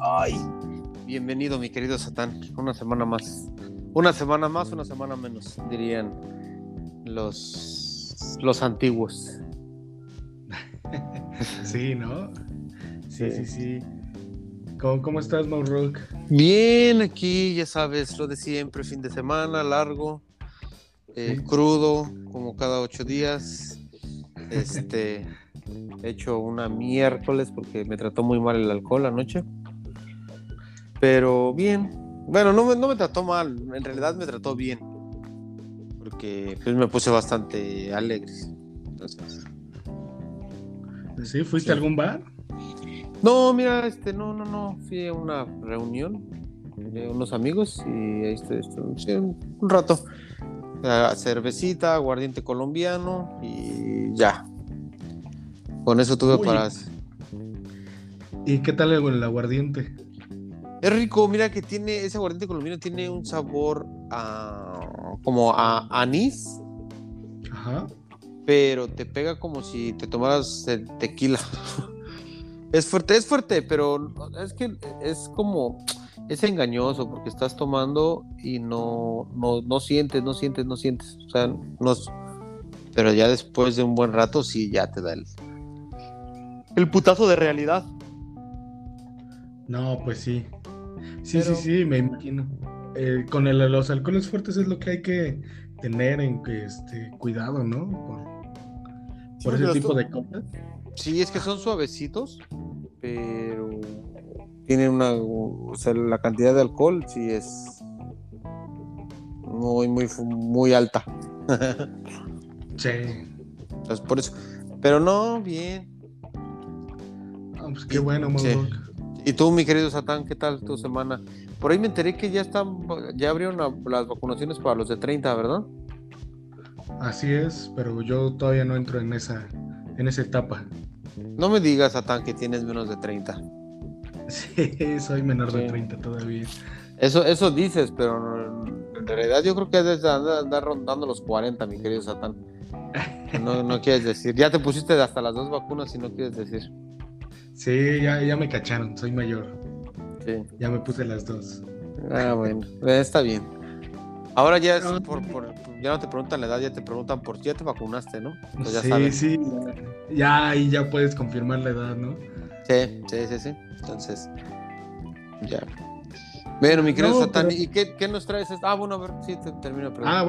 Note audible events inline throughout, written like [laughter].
Ay, bienvenido, mi querido Satán. Una semana más. Una semana más, una semana menos, dirían los, los antiguos. [laughs] Sí, ¿no? Sí, sí, sí. ¿Cómo, cómo estás, Rock? Bien, aquí, ya sabes, lo de siempre, fin de semana, largo, eh, crudo, como cada ocho días. Este, [laughs] he hecho una miércoles porque me trató muy mal el alcohol anoche. Pero bien. Bueno, no me, no me trató mal, en realidad me trató bien. Porque pues, me puse bastante alegre. Entonces. ¿Sí? ¿Fuiste a algún bar? No, mira, este, no, no, no. Fui a una reunión de unos amigos y este, este un, rato. cervecita, aguardiente colombiano y ya. Con eso tuve para. ¿Y qué tal el aguardiente? Es rico, mira que tiene, ese aguardiente colombiano tiene un sabor a, como a anís. Ajá. Pero te pega como si te tomaras tequila. [laughs] es fuerte, es fuerte, pero es que es como, es engañoso porque estás tomando y no, no, no sientes, no sientes, no sientes. O sea, no, pero ya después de un buen rato sí ya te da el, el putazo de realidad. No, pues sí. Sí, sí, sí, me imagino. Eh, con el, los alcoholes fuertes es lo que hay que tener en este, cuidado, ¿no? Por, ese tipo de cosas. Sí, es que son suavecitos, pero tienen una, o sea, la cantidad de alcohol sí es muy, muy, muy alta. [laughs] sí. Entonces, por eso. Pero no, bien. pues qué bueno, sí. Y tú, mi querido Satán, ¿qué tal tu semana? Por ahí me enteré que ya están, ya abrieron las vacunaciones para los de 30, ¿verdad? Así es, pero yo todavía no entro en esa, en esa etapa. No me digas, Satán, que tienes menos de 30. [laughs] Sí, soy menor de 30 todavía. Eso, eso dices, pero en realidad yo creo que debes andar rondando los 40, mi querido Satán. No, no quieres decir. Ya te pusiste hasta las dos vacunas y no quieres decir. Sí, ya, ya me cacharon, soy mayor. Sí. Ya me puse las dos. Ah, bueno, está bien. Ahora ya es por, por, ya no te preguntan la edad, ya te preguntan por ya te vacunaste, ¿no? ya sí, sí, ya ahí ya puedes confirmar la edad, ¿no? Sí, sí, sí, sí. Entonces, ya. Bueno, mi querido Satán, ¿y qué, qué, nos traes? Ah, bueno, a ver, sí, te termino. Ah,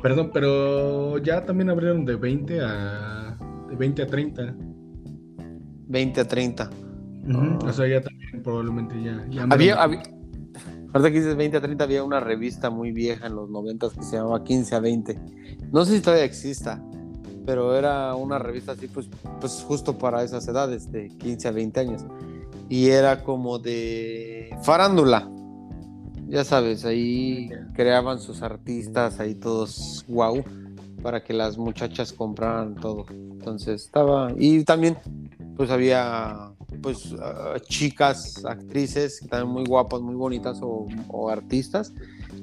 perdón, pero ya también abrieron de 20 a de 20 a 30. 20 a 30. O sea, ya también probablemente ya. había, había, ahorita que dices 20 a 30, había una revista muy vieja en los 90 que se llamaba 15 a 20. No sé si todavía exista, pero era una revista así, pues, pues justo para esas edades, de 15 a 20 años. Y era como de farándula. Ya sabes, ahí creaban sus artistas, ahí todos wow, para que las muchachas compraran todo. Entonces estaba. Y también pues había pues ah, chicas, actrices, también muy guapas, muy bonitas o, artistas.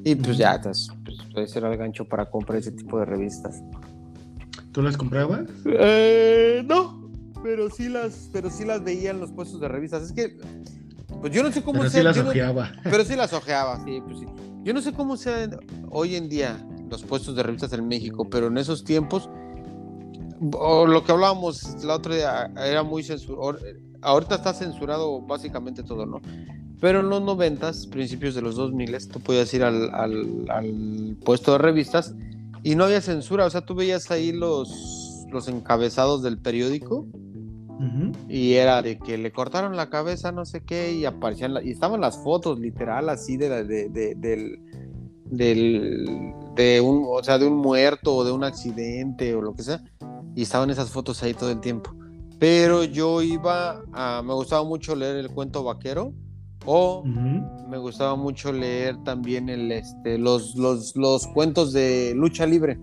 Y pues ya, pues, pues, ese era el gancho para comprar ese tipo de revistas. ¿Tú las comprabas? Eh, no, pero sí las, pero sí las veía en los puestos de revistas. Es que, pues yo no sé cómo pero Sí las ojeaba. pero sí las ojeaba, sí, pues sí. Yo no sé cómo sean hoy en día los puestos de revistas en México, pero en esos tiempos o lo que hablábamos la otra día, era muy censurado. Ahorita está censurado básicamente todo, ¿no? Pero en los noventas, principios de los 2000, tú podías ir al, al, puesto de revistas y no había censura. O sea, tú veías ahí los, los encabezados del periódico y era de que le cortaron la cabeza, no sé qué, y aparecían, y estaban las fotos literal así de, de, de, del, del, de un, o sea, de un muerto o de un accidente o lo que sea y estaban esas fotos ahí todo el tiempo. Pero yo iba a, me gustaba mucho leer el cuento vaquero o me gustaba mucho leer también el, este, los, los, los cuentos de lucha libre.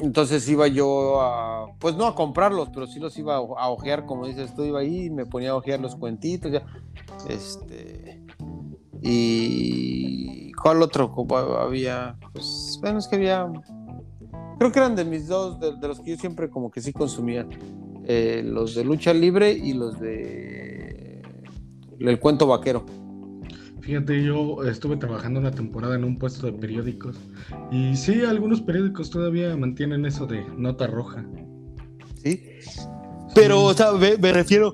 Entonces iba yo a, pues no a comprarlos, pero sí los iba a, ojear, como dices tú, iba ahí, me ponía a ojear los cuentitos, ya. Este. Y. ¿Cuál otro había? Pues, bueno, es que había Creo que eran de mis dos, de, los que yo siempre como que sí consumía. Eh, los de lucha libre y los de el cuento vaquero. Fíjate, yo estuve trabajando una temporada en un puesto de periódicos y sí, algunos periódicos todavía mantienen eso de nota roja. Sí. Pero, o sea, me, refiero.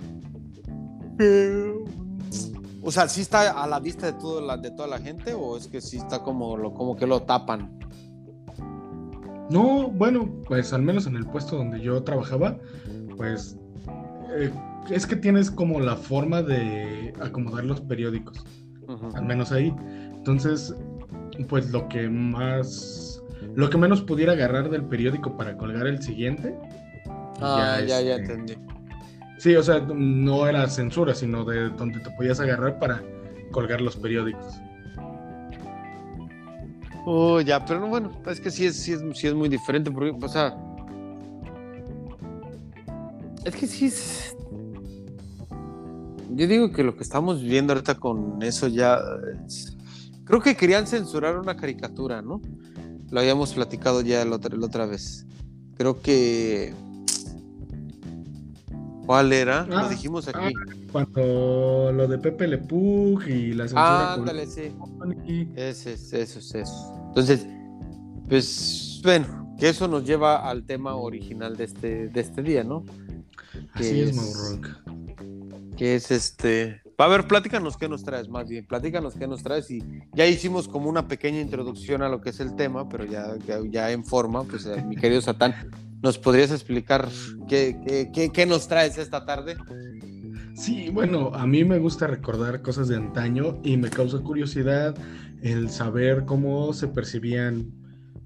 O sea, ¿sí está a la vista de, todo la, de toda la gente o es que sí está como, lo, como que lo tapan? No, bueno, pues al menos en el puesto donde yo trabajaba, pues eh, es que tienes como la forma de acomodar los periódicos, al menos ahí. Entonces, pues lo que más, lo que menos pudiera agarrar del periódico para colgar el siguiente. Ah, ya, ya, este, entendí. Sí, o sea, no era censura, sino de donde te podías agarrar para colgar los periódicos. Oh, ya, pero no, bueno, es que sí es, sí es, sí es muy diferente, porque, o sea, es que sí es, yo digo que lo que estamos viendo ahorita con eso ya. creo que querían censurar una caricatura, ¿no? Lo habíamos platicado ya la otra vez. Creo que. ¿Cuál era? lo ah, dijimos aquí. Ah, cuando lo de Pepe Le Pug y la censura. ándale, sí. Ese, eso, eso, eso. Entonces, pues, bueno, que eso nos lleva al tema original de este, de este día, ¿no? Así es, es que es este. Va a ver, platícanos qué nos traes, más bien, platícanos qué nos traes y ya hicimos como una pequeña introducción a lo que es el tema, pero ya, ya, en forma, pues mi querido Satán, ¿nos podrías explicar qué, qué, qué, nos traes esta tarde? Sí, bueno, a mí me gusta recordar cosas de antaño y me causa curiosidad el saber cómo se percibían,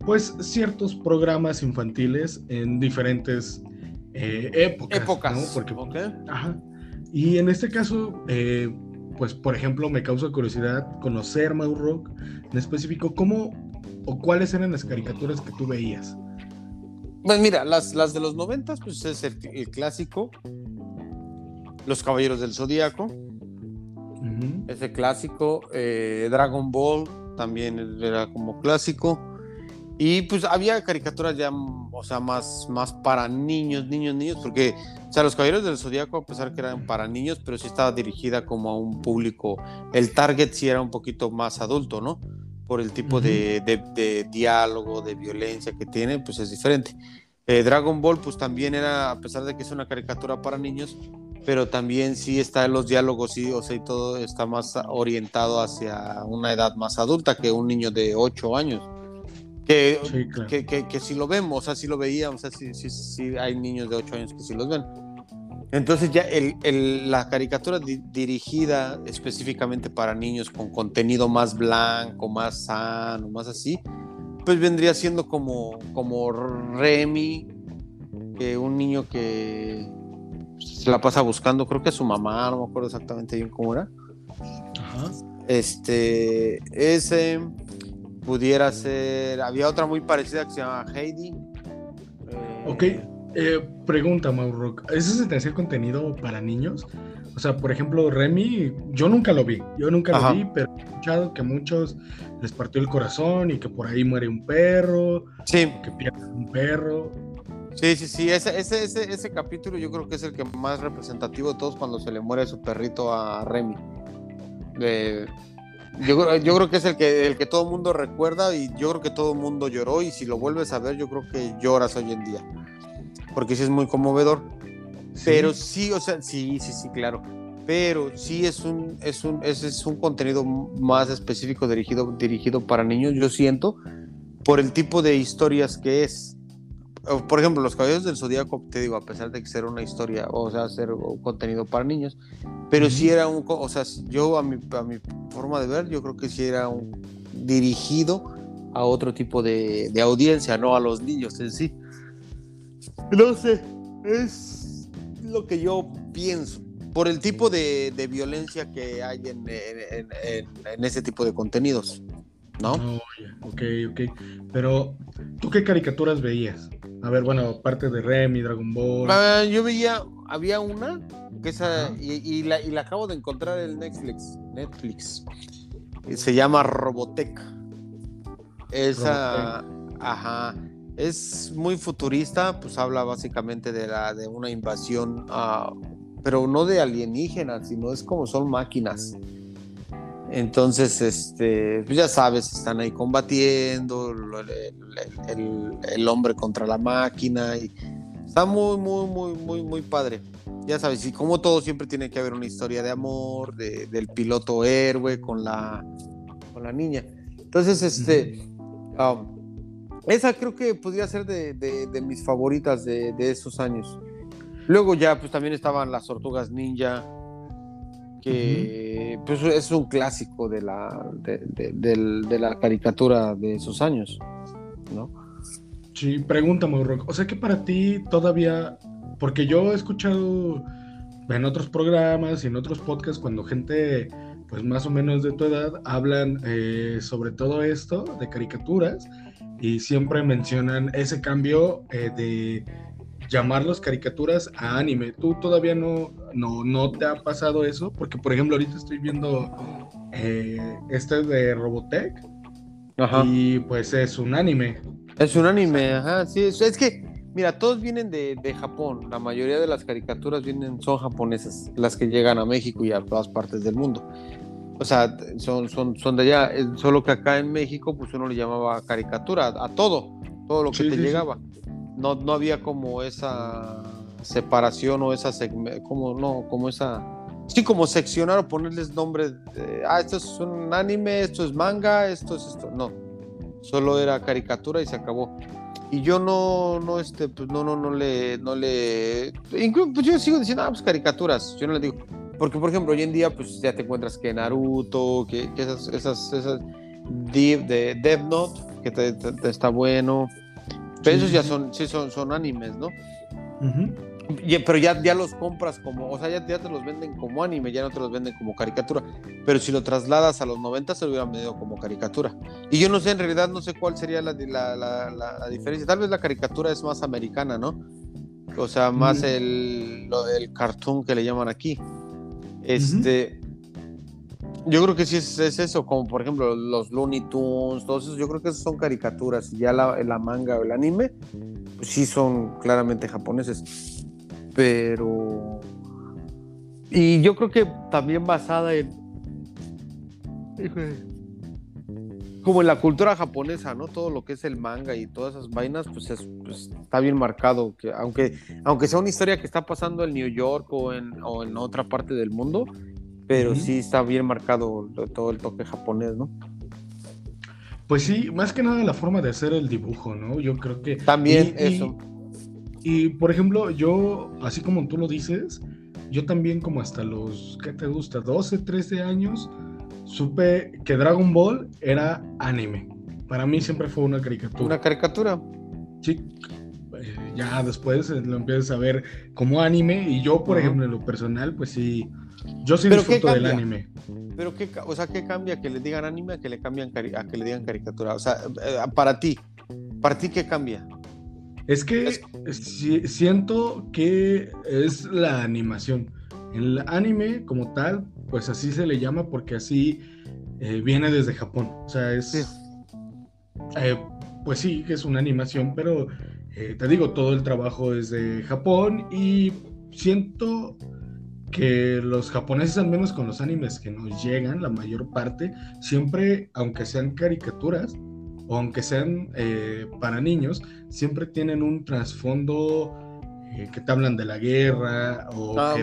pues, ciertos programas infantiles en diferentes eh, épocas. Épocas. ¿no? Porque, ajá, y en este caso, eh, pues por ejemplo, me causa curiosidad conocer Rock en específico, ¿cómo o cuáles eran las caricaturas que tú veías? Pues mira, las, las de los noventas, pues es el, clásico, Los Caballeros del Zodíaco, ese clásico, eh, Dragon Ball también era como clásico. Y pues había caricaturas ya, o sea, más, más para niños, niños, niños, porque, o sea, Los Caballeros del Zodíaco, a pesar que eran para niños, pero sí estaba dirigida como a un público, el target sí era un poquito más adulto, ¿no? Por el tipo de, de, diálogo, de violencia que tiene, pues es diferente. Eh, Dragon Ball, pues también era, a pesar de que es una caricatura para niños, pero también sí está en los diálogos, sí, o sea, y todo está más orientado hacia una edad más adulta que un niño de 8 años. Que, que, que, si lo vemos, o sea, si lo veíamos, o sea, si, hay niños de 8 años que sí los ven. Entonces ya el, el, la caricatura dirigida específicamente para niños con contenido más blanco, más sano, más así, pues vendría siendo como, como Remy, que un niño que se la pasa buscando, creo que a su mamá, no me acuerdo exactamente bien cómo era. Ajá. Este, ese, pudiera ser. Había otra muy parecida que se llama Heidi. Eh, ok, eh, pregunta, Mauro. ¿Ese se te hacía contenido para niños? O sea, por ejemplo, Remy, yo nunca lo vi, yo nunca lo vi, pero he escuchado que a muchos les partió el corazón y que por ahí muere un perro, sí. que pierde un perro. Sí, sí, sí, ese, ese, ese, ese capítulo yo creo que es el que más representativo de todos cuando se le muere su perrito a Remy. De, yo, creo que es el que, el que todo el mundo recuerda y yo creo que todo el mundo lloró y si lo vuelves a ver yo creo que lloras hoy en día. Porque sí es muy conmovedor. Pero sí, o sea, sí, sí, sí, claro. Pero sí es un, es un, es, un contenido más específico dirigido, dirigido para niños, yo siento, por el tipo de historias que es. Por ejemplo, Los Caballeros del Zodíaco, te digo, a pesar de que ser una historia, o sea, ser contenido para niños, pero sí era un, o sea, yo a mi, a mi forma de ver, yo creo que sí era un dirigido a otro tipo de, de audiencia, no a los niños en sí. No sé, es lo que yo pienso, por el tipo de, de violencia que hay en, en, en, ese tipo de contenidos, ¿no? Oh, ok, ok. Pero, ¿tú qué caricaturas veías? A ver, bueno, aparte de Remy, Dragon Ball. Ah, yo veía, había una que esa, y, la, y, la, acabo de encontrar en Netflix. Netflix. Se llama Robotech. Esa, ajá, es muy futurista, pues habla básicamente de la de una invasión pero no de alienígenas, sino es como son máquinas. Entonces, este, pues ya sabes, están ahí combatiendo, el, hombre contra la máquina, y está muy, muy, muy, muy, muy padre. Ya sabes, y como todo siempre tiene que haber una historia de amor, del piloto héroe con la, con la niña. Entonces, este, um, esa creo que podría ser de, mis favoritas de, esos años. Luego ya, pues también estaban las tortugas ninja, que pues es un clásico de la, de, la caricatura de esos años, ¿no? Sí, pregúntame, Rock. O sea que para ti todavía, porque yo he escuchado en otros programas y en otros podcasts cuando gente, pues más o menos de tu edad, hablan eh, sobre todo esto de caricaturas y siempre mencionan ese cambio eh, de llamarlos caricaturas a anime. ¿Tú todavía no, no, no te ha pasado eso? Porque, por ejemplo, ahorita estoy viendo eh, este de Robotech y pues es un anime. Es un anime, ajá, sí, es, que, mira, todos vienen de, de, Japón, la mayoría de las caricaturas vienen, son japonesas, las que llegan a México y a todas partes del mundo. O sea, son, son, son de allá, solo que acá en México, pues uno le llamaba caricatura a todo, todo lo que te llegaba. No, no había como esa separación o esa como no como esa sí como seccionar o ponerles nombres de, ah esto es un anime esto es manga esto es esto no solo era caricatura y se acabó. Y yo no no este pues no no no le no le incluso pues yo sigo diciendo ah pues caricaturas yo no le digo porque por ejemplo hoy en día pues ya te encuentras que Naruto que, esas esas esas de Death Note que te está bueno pero esos ya son, sí, son, son animes, ¿no? pero ya, ya los compras como, o sea, ya, te los venden como anime, ya no te los venden como caricatura. Pero si lo trasladas a los 90 se lo hubieran vendido como caricatura. Y yo no sé, en realidad no sé cuál sería la, la, la, diferencia. Tal vez la caricatura es más americana, ¿no? O sea, más el, el cartoon que le llaman aquí. Este, yo creo que sí es, eso, como por ejemplo los Looney Tunes, todos esos, yo creo que esos son caricaturas. Y ya la, la manga o el anime, pues sí son claramente japoneses. Pero. Y yo creo que también basada en. Como en la cultura japonesa, ¿no? Todo lo que es el manga y todas esas vainas, pues, pues, está bien marcado. Que aunque, aunque sea una historia que está pasando en New York o en, o en otra parte del mundo, pero sí está bien marcado todo el toque japonés, ¿no? Pues sí, más que nada la forma de hacer el dibujo, ¿no? Yo creo que... También eso. Y, por ejemplo, yo, así como tú lo dices, yo también como hasta los, ¿qué te gusta? 12, 13 años, supe que Dragon Ball era anime. Para mí siempre fue una caricatura. Una caricatura. Sí. Eh, ya después lo empiezas a ver como anime y yo, por ejemplo, en lo personal, pues sí yo sí disfruto del anime. Pero qué, o sea, ¿qué cambia que le digan anime a que le cambian a que le digan caricatura? O sea, eh, para ti, para ti qué cambia? Es que siento que es la animación. El anime como tal, pues así se le llama porque así eh, viene desde Japón. O sea, es... Eh, pues sí, que es una animación, pero te digo, todo el trabajo es de Japón y siento que los japoneses, al menos con los animes que nos llegan, la mayor parte, siempre, aunque sean caricaturas o aunque sean eh, para niños, siempre tienen un trasfondo eh, que te hablan de la guerra o ah, que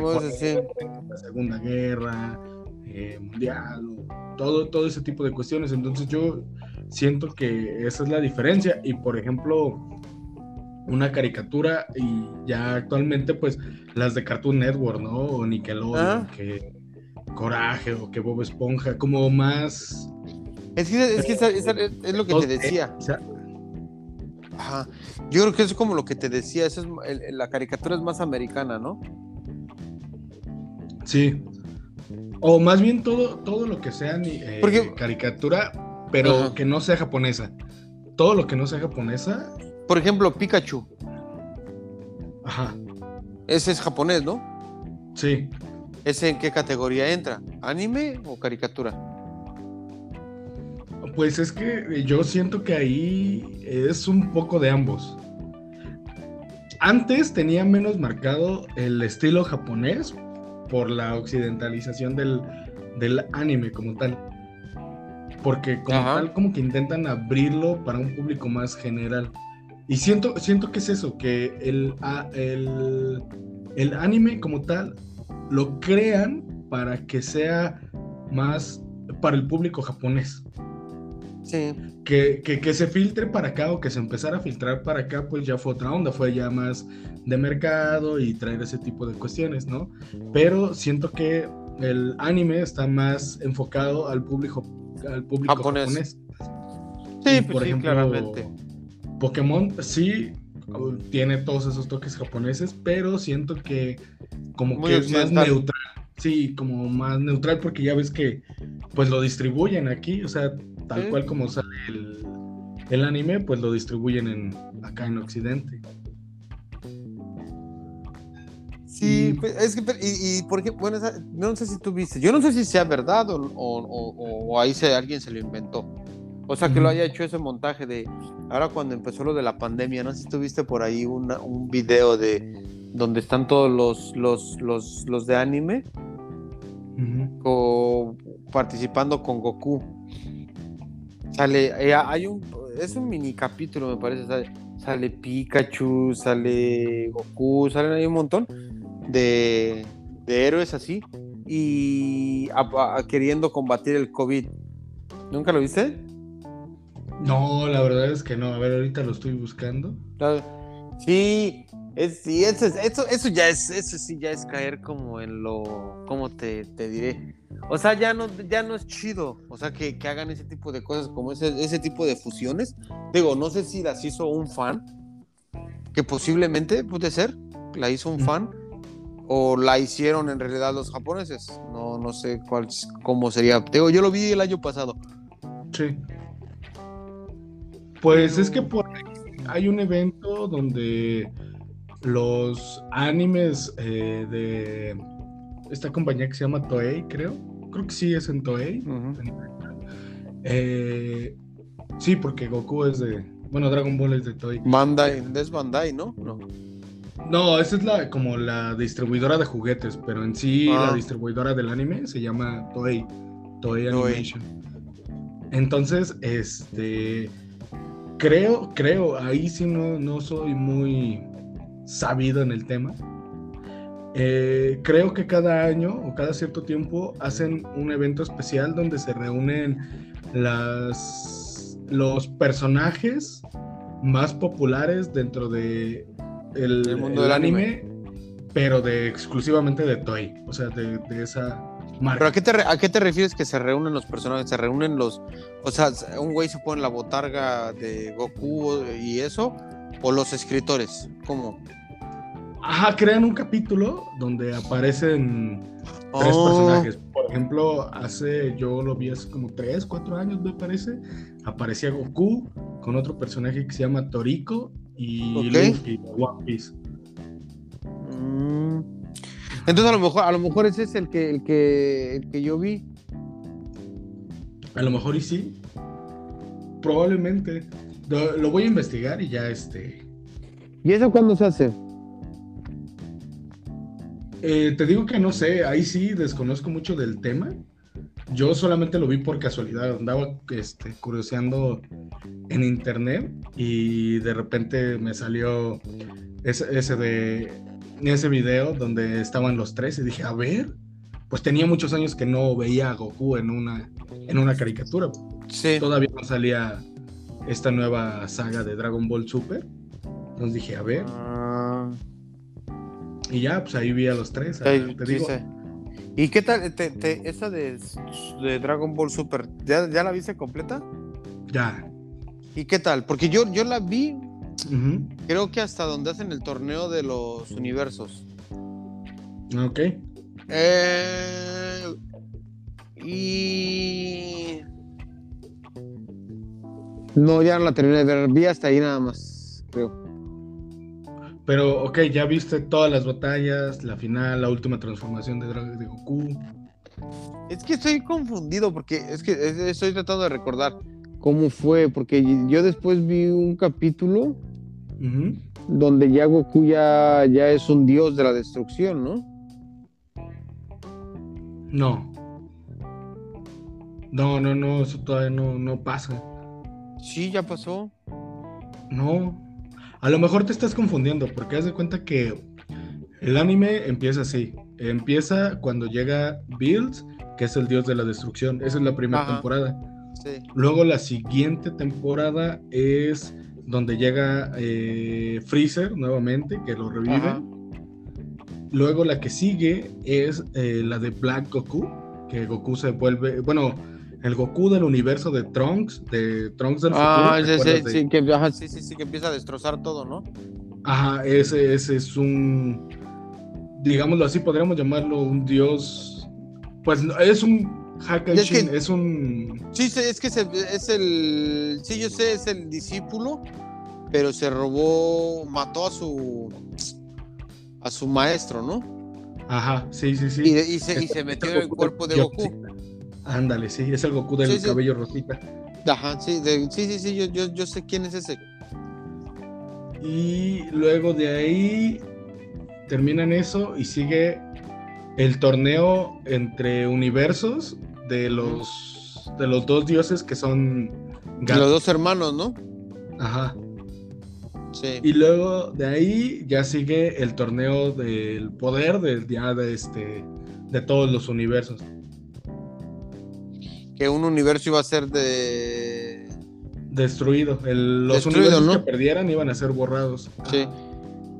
la Segunda Guerra eh, Mundial, o todo, todo ese tipo de cuestiones. Entonces yo siento que esa es la diferencia y, por ejemplo, una caricatura y ya actualmente pues las de Cartoon Network, ¿no? O Nickelodeon, que Coraje o que Bob Esponja, como más... Es que, es, que es, lo que te decía. Ajá. Yo creo que es como lo que te decía, eso es, la caricatura es más americana, ¿no? Sí. O más bien todo, todo lo que sea eh, caricatura, pero que no sea japonesa. Todo lo que no sea japonesa por ejemplo, Pikachu. Ajá. Ese es japonés, ¿no? Sí. ¿Ese en qué categoría entra? ¿Anime o caricatura? Pues es que yo siento que ahí es un poco de ambos. Antes tenía menos marcado el estilo japonés por la occidentalización del, del anime como tal. Porque como tal, como que intentan abrirlo para un público más general. Y siento, siento que es eso, que el, el, el anime como tal lo crean para que sea más para el público japonés. Sí. Que, que, se filtre para acá o que se empezara a filtrar para acá, pues ya fue otra onda, fue ya más de mercado y traer ese tipo de cuestiones, ¿no? Pero siento que el anime está más enfocado al público, al público japonés. Sí, pues por ejemplo, claramente. Pokémon sí tiene todos esos toques japoneses, pero siento que como que es más neutral. Sí, como más neutral porque ya ves que pues lo distribuyen aquí, o sea, tal cual como sale el, anime, pues lo distribuyen en acá en Occidente. Sí, pues, es que, y, y porque, bueno, no sé si tú viste, yo no sé si sea verdad o, o, ahí se, alguien se lo inventó. O sea, que lo haya hecho ese montaje de, ahora cuando empezó lo de la pandemia, no sé si tuviste por ahí un video de donde están todos los, los, los, los de anime o participando con Goku. Sale, eh, hay un, es un mini capítulo, me parece, sale, Pikachu, sale Goku, salen ahí un montón de, de héroes así y queriendo combatir el COVID. ¿Nunca lo viste? No, la verdad es que no. A ver, ahorita lo estoy buscando. Sí, es, sí, eso, eso, eso, ya es, eso sí ya es caer como en lo, ¿cómo te, te diré? O sea, ya no, ya no es chido, o sea, que, que hagan ese tipo de cosas, como ese, ese tipo de fusiones. Digo, no sé si las hizo un fan, que posiblemente puede ser, la hizo un fan, o la hicieron en realidad los japoneses. No, no sé cuál, cómo sería. Digo, yo lo vi el año pasado. Sí. Pues es que por hay un evento donde los animes eh, de esta compañía que se llama Toei, creo. Creo que sí es en Toei. Eh, sí, porque Goku es de. Bueno, Dragon Ball es de Toei. Bandai, es Bandai, ¿no? No. No, esa es la como la distribuidora de juguetes, pero en sí la ah. distribuidora del anime se llama Toei. Toei Animation. Entonces, este creo, creo, ahí sí no, no soy muy sabido en el tema. Eh, creo que cada año o cada cierto tiempo hacen un evento especial donde se reúnen las, los personajes más populares dentro de el, mundo del anime, pero de exclusivamente de Toei, o sea, de, esa marca. ¿Pero a qué, te, a qué te refieres que se reúnen los personajes? ¿Se reúnen los, o sea, un güey se pone la botarga de Goku y eso? ¿O los escritores? ¿Cómo? Ajá, crean un capítulo donde aparecen tres oh. personajes. Por ejemplo, hace, yo lo vi hace como tres, cuatro años, me parece. Aparecía Goku con otro personaje que se llama Toriko y Luffy One Piece. Mm. Entonces a lo mejor, a lo mejor ese es el que, el que, el que yo vi. A lo mejor y sí. Probablemente. Lo, lo voy a investigar y ya este. ¿Y eso cuándo se hace? Eh, te digo que no sé, ahí sí desconozco mucho del tema. Yo solamente lo vi por casualidad, andaba este, curioseando en internet y de repente me salió ese, ese, de, ese video donde estaban los tres y dije, a ver, pues tenía muchos años que no veía a Goku en una, en una caricatura. Sí. Todavía no salía esta nueva saga de Dragon Ball Super. Entonces dije, a ver. Ah. Y ya, pues ahí vi a los tres. ¿Y qué tal? Te, esa de, Dragon Ball Super, ¿ya, la viste completa? Ya. ¿Y qué tal? Porque yo, yo la vi, creo que hasta donde hacen el torneo de los universos. Ok. Eh, y. No, ya no la terminé de ver, vi hasta ahí nada más, creo. Pero, ok, ya viste todas las batallas, la final, la última transformación de, de Goku. Es que estoy confundido porque es que estoy tratando de recordar cómo fue, porque yo después vi un capítulo donde ya Goku ya, ya es un dios de la destrucción, ¿no? No. No, no, no, eso todavía no, no pasa. Sí, ya pasó. No. A lo mejor te estás confundiendo, porque haz de cuenta que el anime empieza así. Empieza cuando llega Bills, que es el dios de la destrucción. Esa es la primera temporada. Luego la siguiente temporada es donde llega eh, Freezer nuevamente, que lo revive. Luego la que sigue es eh, la de Black Goku, que Goku se vuelve, bueno, el Goku del universo de Trunks, de Trunks del ah, futuro. Ah, sí, sí, que, sí, sí, sí, que empieza a destrozar todo, ¿no? Ajá, ese, ese es un, digámoslo así, podríamos llamarlo un dios, pues es un Hakashin, es, un... Sí, es que es el, sí, yo sé, es el discípulo, pero se robó, mató a su, a su maestro, ¿no? Ajá, sí, sí, sí. Y, se, y se, metió en el cuerpo de Goku. Ándale, sí, es el Goku del cabello rosita. Ajá, sí, sí, sí, sí, yo, yo, sé quién es ese. Y luego de ahí terminan eso y sigue el torneo entre universos de los de los dos dioses que son de los dos hermanos, ¿no? Ajá. Sí. Y luego de ahí ya sigue el torneo del poder del día de este de todos los universos que un universo iba a ser de destruido. los universos que perdieran iban a ser borrados. Sí.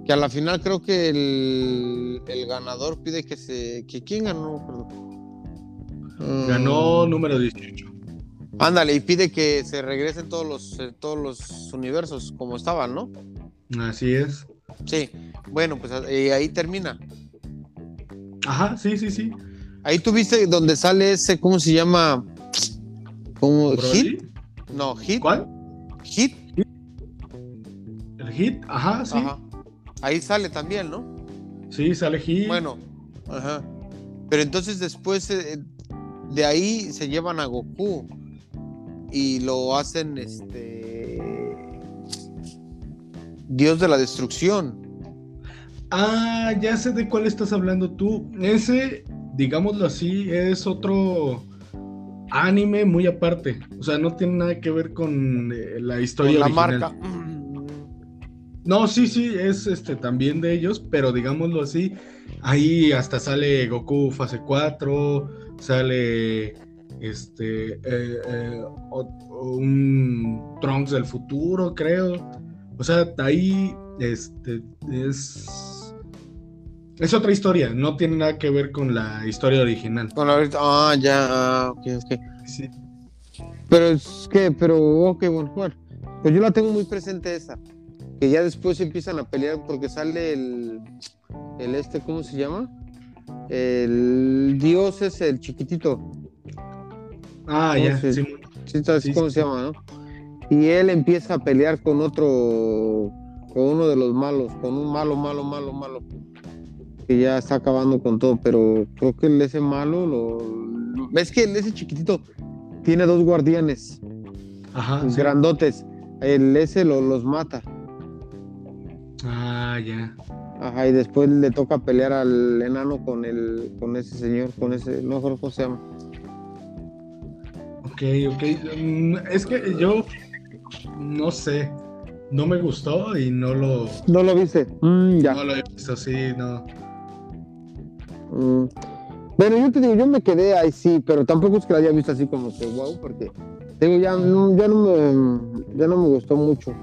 Que a la final creo que el, ganador pide que se. que ¿Quién ganó? Ganó mm. número 18. Ándale, y pide que se regresen todos los, eh, todos los universos como estaban, ¿no? Así es. Sí, bueno, pues ahí termina. Ajá, sí, sí, sí. Ahí tuviste donde sale ese, ¿cómo se llama? ¿Cómo? ¿Hit? No, Hit. ¿Cuál? Hit. El Hit, ajá, sí. Ahí sale también, ¿no? Sí, sale Hit. Bueno, ajá. Pero entonces después eh, de ahí se llevan a Goku y lo hacen este Dios de la destrucción. Ah, ya sé de cuál estás hablando tú. Ese, digámoslo así, es otro anime muy aparte. O sea, no tiene nada que ver con eh, la historia la marca. No, sí, sí, es este también de ellos, pero digámoslo así, ahí hasta sale Goku fase 4, sale este eh, eh, un Trunks del futuro, creo. O sea, ahí este es es otra historia, no tiene nada que ver con la historia original. Con la ah, ya, ah, ok, ok. Sí. Pero es que, pero, ok, bueno, bueno. Pues yo la tengo muy presente esa. Que ya después empiezan a pelear porque sale el, el este, ¿cómo se llama? El dios es el chiquitito. Ah, ya, sí. sí, ¿Cómo se llama, no? Y él empieza a pelear con otro, con uno de los malos, con un malo, malo, malo, malo que ya está acabando con todo, pero creo que el ese malo, lo, ves que el ese chiquitito tiene dos guardianes, Ajá, grandotes, el ese lo, los mata. Ah, ya. Ajá, y después le toca pelear al enano con el, con ese señor, con ese, no creo cómo se llama. Ok, ok. Mm, es que yo no sé. No me gustó y no lo. No lo viste. Mm, ya. No lo he visto, sí, no. Mm. Bueno, yo te digo, yo me quedé ahí sí, pero tampoco es que la haya visto así como que wow, porque digo, ya no, ya no me, ya no me gustó mucho.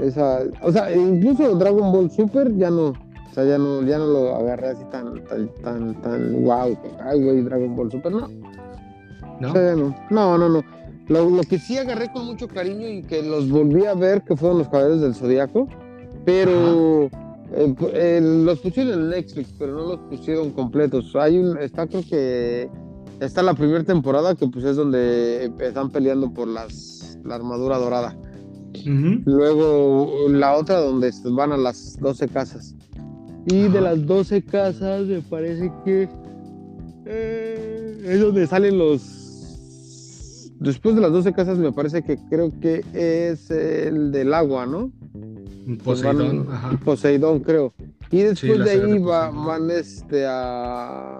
Esa, o sea, incluso Dragon Ball Super ya no, o sea, ya no, ya no lo agarré así tan, tan, tan, tan wow, ay güey, Dragon Ball Super, no. ¿No? no, no, no, Lo, lo, que sí agarré con mucho cariño y que los volví a ver, que fueron los caballeros del Zodiaco, pero eh, los pusieron en Netflix, pero no los pusieron completos. Hay un, está creo que está la primera temporada que pues es donde están peleando por las, la armadura dorada. Luego la otra donde van a las 12 casas. Y de las 12 casas me parece que eh, es donde salen los... Después de las 12 casas me parece que creo que es el del agua, ¿no? Poseidón, Poseidón, creo. Y después de ahí van este a.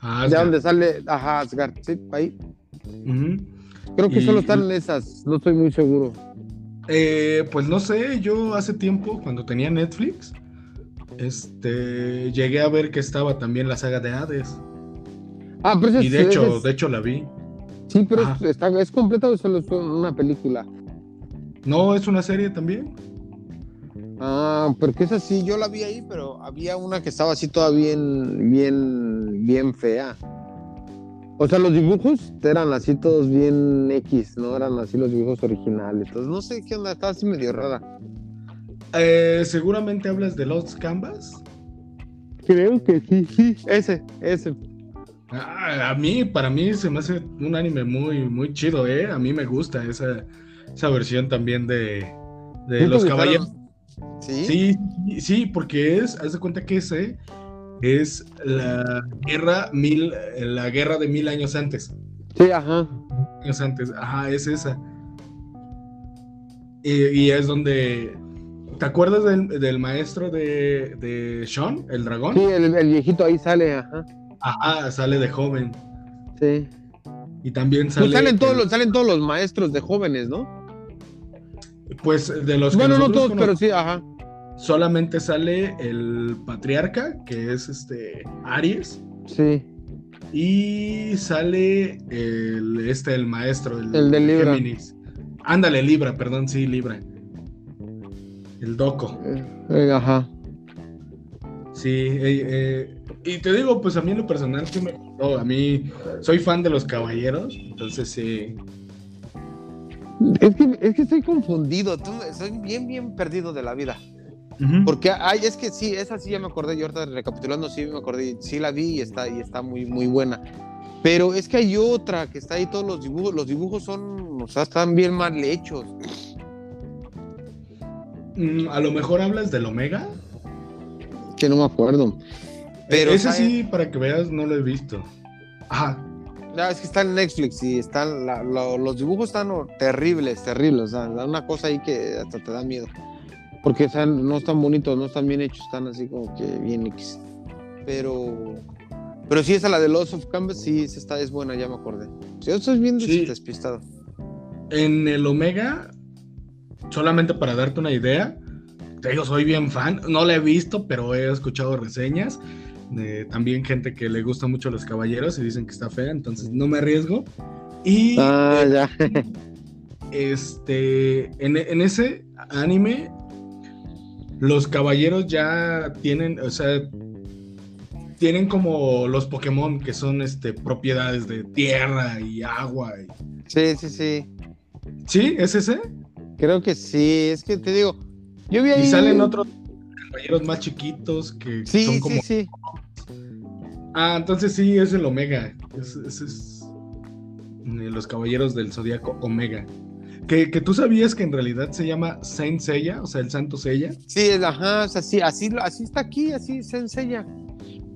Ah, ya donde sale, ajá, Asgard, sí, ahí. Creo que solo están esas, no estoy muy seguro. Eh, pues no sé, yo hace tiempo, cuando tenía Netflix, este, llegué a ver que estaba también la saga de Hades. Ah, pero Y de hecho, de hecho la vi. Sí, pero es, está, es completa o solo es una película. No, es una serie también. Ah, porque es así, yo la vi ahí, pero había una que estaba así toda bien, bien, bien fea. O sea, los dibujos eran así todos bien X, ¿no? Eran así los dibujos originales. Entonces, no sé qué onda, estaba así medio rara. Eh, seguramente hablas de Lost Canvas. Creo que sí, sí, ese, ese. Ah, a mí, para mí se me hace un anime muy, muy chido, ¿eh? A mí me gusta esa, esa versión también de, de los caballeros. ¿Sí? ¿Sí? Sí, porque es, haz de cuenta que ese es la guerra mil, la guerra de mil años antes. Sí, ajá. Años antes, ajá, es esa. Y, es donde. ¿Te acuerdas del, maestro de, de, Sean, el dragón? Sí, el, viejito ahí sale, ajá. Ajá, sale de joven. Sí. Y también pues sale. salen, todos los, salen todos los maestros de jóvenes, ¿no? Pues de los Bueno, no todos, pero sí, ajá solamente sale el patriarca, que es este Aries. Sí. Y sale el, este, el maestro, el, el de Libra. Ándale, Libra, perdón, sí, Libra. El Doco. Eh, eh, ajá. Sí, eh, y te digo, pues a mí en lo personal que me a mí soy fan de los caballeros, entonces sí. Es que, es que estoy confundido, soy bien, bien perdido de la vida. Porque hay, es que sí, esa sí ya me acordé, yo ahorita recapitulando, sí me acordé, sí la vi y está, y está muy, muy buena. Pero es que hay otra que está ahí, todos los dibujos, los dibujos son, o sea, están bien mal hechos. Mm, a lo mejor hablas del Omega. Que no me acuerdo. Pero ese sí, para que veas, no lo he visto. Ajá. No, es que está en Netflix y están, los dibujos están terribles, terribles. O sea, una cosa ahí que hasta te da miedo. Porque no están bonitos, no están bien hechos, están así como que bien X. Pero. Pero sí, esa la de Lost of Canvas, sí, esa es buena, ya me acordé. Yo estoy bien despistado. En el Omega, solamente para darte una idea, te digo, soy bien fan. No la he visto, pero he escuchado reseñas. De, también gente que le gusta mucho los caballeros y dicen que está fea, entonces no me arriesgo. Y. Ah, ya. Este. En, en ese anime los caballeros ya tienen, o sea, tienen como los Pokémon que son este propiedades de tierra y agua. Sí, sí, sí. ¿Sí? ¿Es ese? Creo que sí, es que te digo, yo vi ahí... Y salen otros caballeros más chiquitos que son como... Sí, sí. Ah, entonces sí, es el Omega. Es, es, los caballeros del Zodíaco Omega. Que, tú sabías que en realidad se llama Saint Seiya, o sea, el Santo Seiya. Sí, ajá, o sea, sí, así, así está aquí, así Saint Seiya.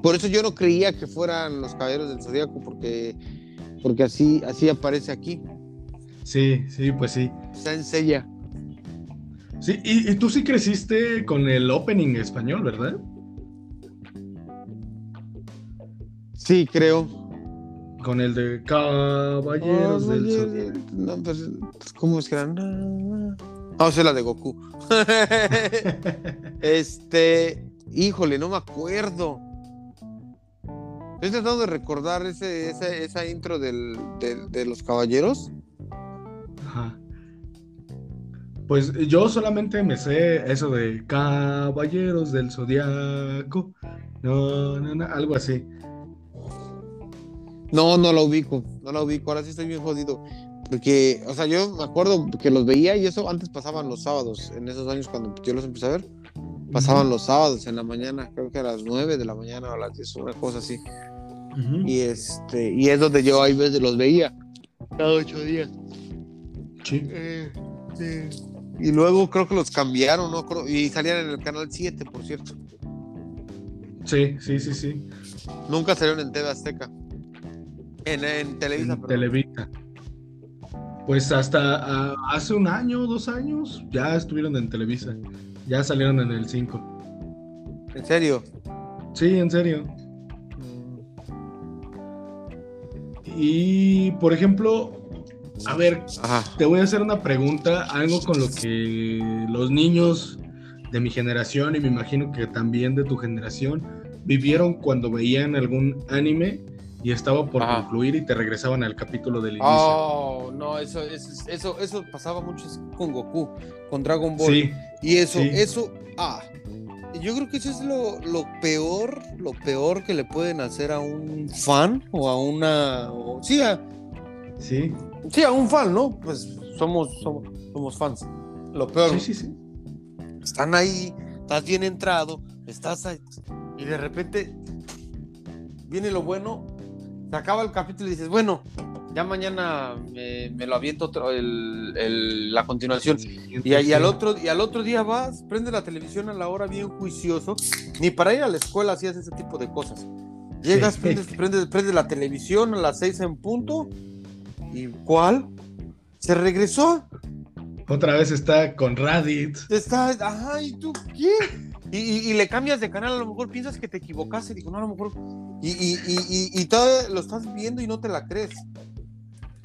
Por eso yo no creía que fueran los caballeros del zodiaco, porque, porque así, así aparece aquí. Sí, sí, pues sí. Saint Seiya. Sí, y, y tú sí creciste con el opening español, ¿verdad? Sí, creo. Con el de Caballeros del Zodiaco. No, pues, pues, ¿cómo es que era? Ah, o sea, la de Goku. [laughs] este, híjole, no me acuerdo. Estoy tratando de recordar ese, esa intro del, de los caballeros. Ajá. Pues yo solamente me sé eso de Caballeros del Zodiaco. No, no, no, algo así. No, no la ubico, no la ubico, ahora sí estoy bien jodido. Porque, o sea, yo me acuerdo que los veía y eso antes pasaban los sábados, en esos años cuando yo los empecé a ver, pasaban los sábados en la mañana, creo que a las 9 de la mañana o a las 10, una cosa así. Y este, y es donde yo hay veces los veía, cada ocho días. Sí. Eh, y luego creo que los cambiaron, ¿no? Y salían en el canal 7, por cierto. Sí, sí, sí, sí. Nunca salieron en TV Azteca. En, Televisa. Televisa. Pues hasta hace un año, dos años, ya estuvieron en Televisa. Ya salieron en el 5. ¿En serio? Sí, en serio. Y, por ejemplo, a ver, te voy a hacer una pregunta, algo con lo que los niños de mi generación y me imagino que también de tu generación vivieron cuando veían algún anime y estaba por concluir y te regresaban al capítulo del inicio. Oh, no, eso, eso, eso, pasaba mucho con Goku, con Dragon Ball. Sí, y eso, eso, ah, yo creo que eso es lo, lo, peor, lo peor que le pueden hacer a un fan o a una, sí, a, sí, sí, a un fan, ¿no? Pues somos, somos, somos fans. Lo peor. Sí, sí, sí. Están ahí, estás bien entrado, estás ahí, y de repente viene lo bueno se acaba el capítulo y dices, bueno, ya mañana me, lo aviento otro, el, la continuación. Y, y, al otro, y al otro día vas, prende la televisión a la hora bien juicioso. Ni para ir a la escuela hacías ese tipo de cosas. Llegas, [laughs] prendes, prendes, la televisión a las seis en punto. ¿Y cuál? Se regresó. Otra vez está con Radit. Está, ajá, ¿y tú qué? Y, le cambias de canal, a lo mejor piensas que te equivocaste, digo, no, a lo mejor. Y, y, todavía lo estás viendo y no te la crees.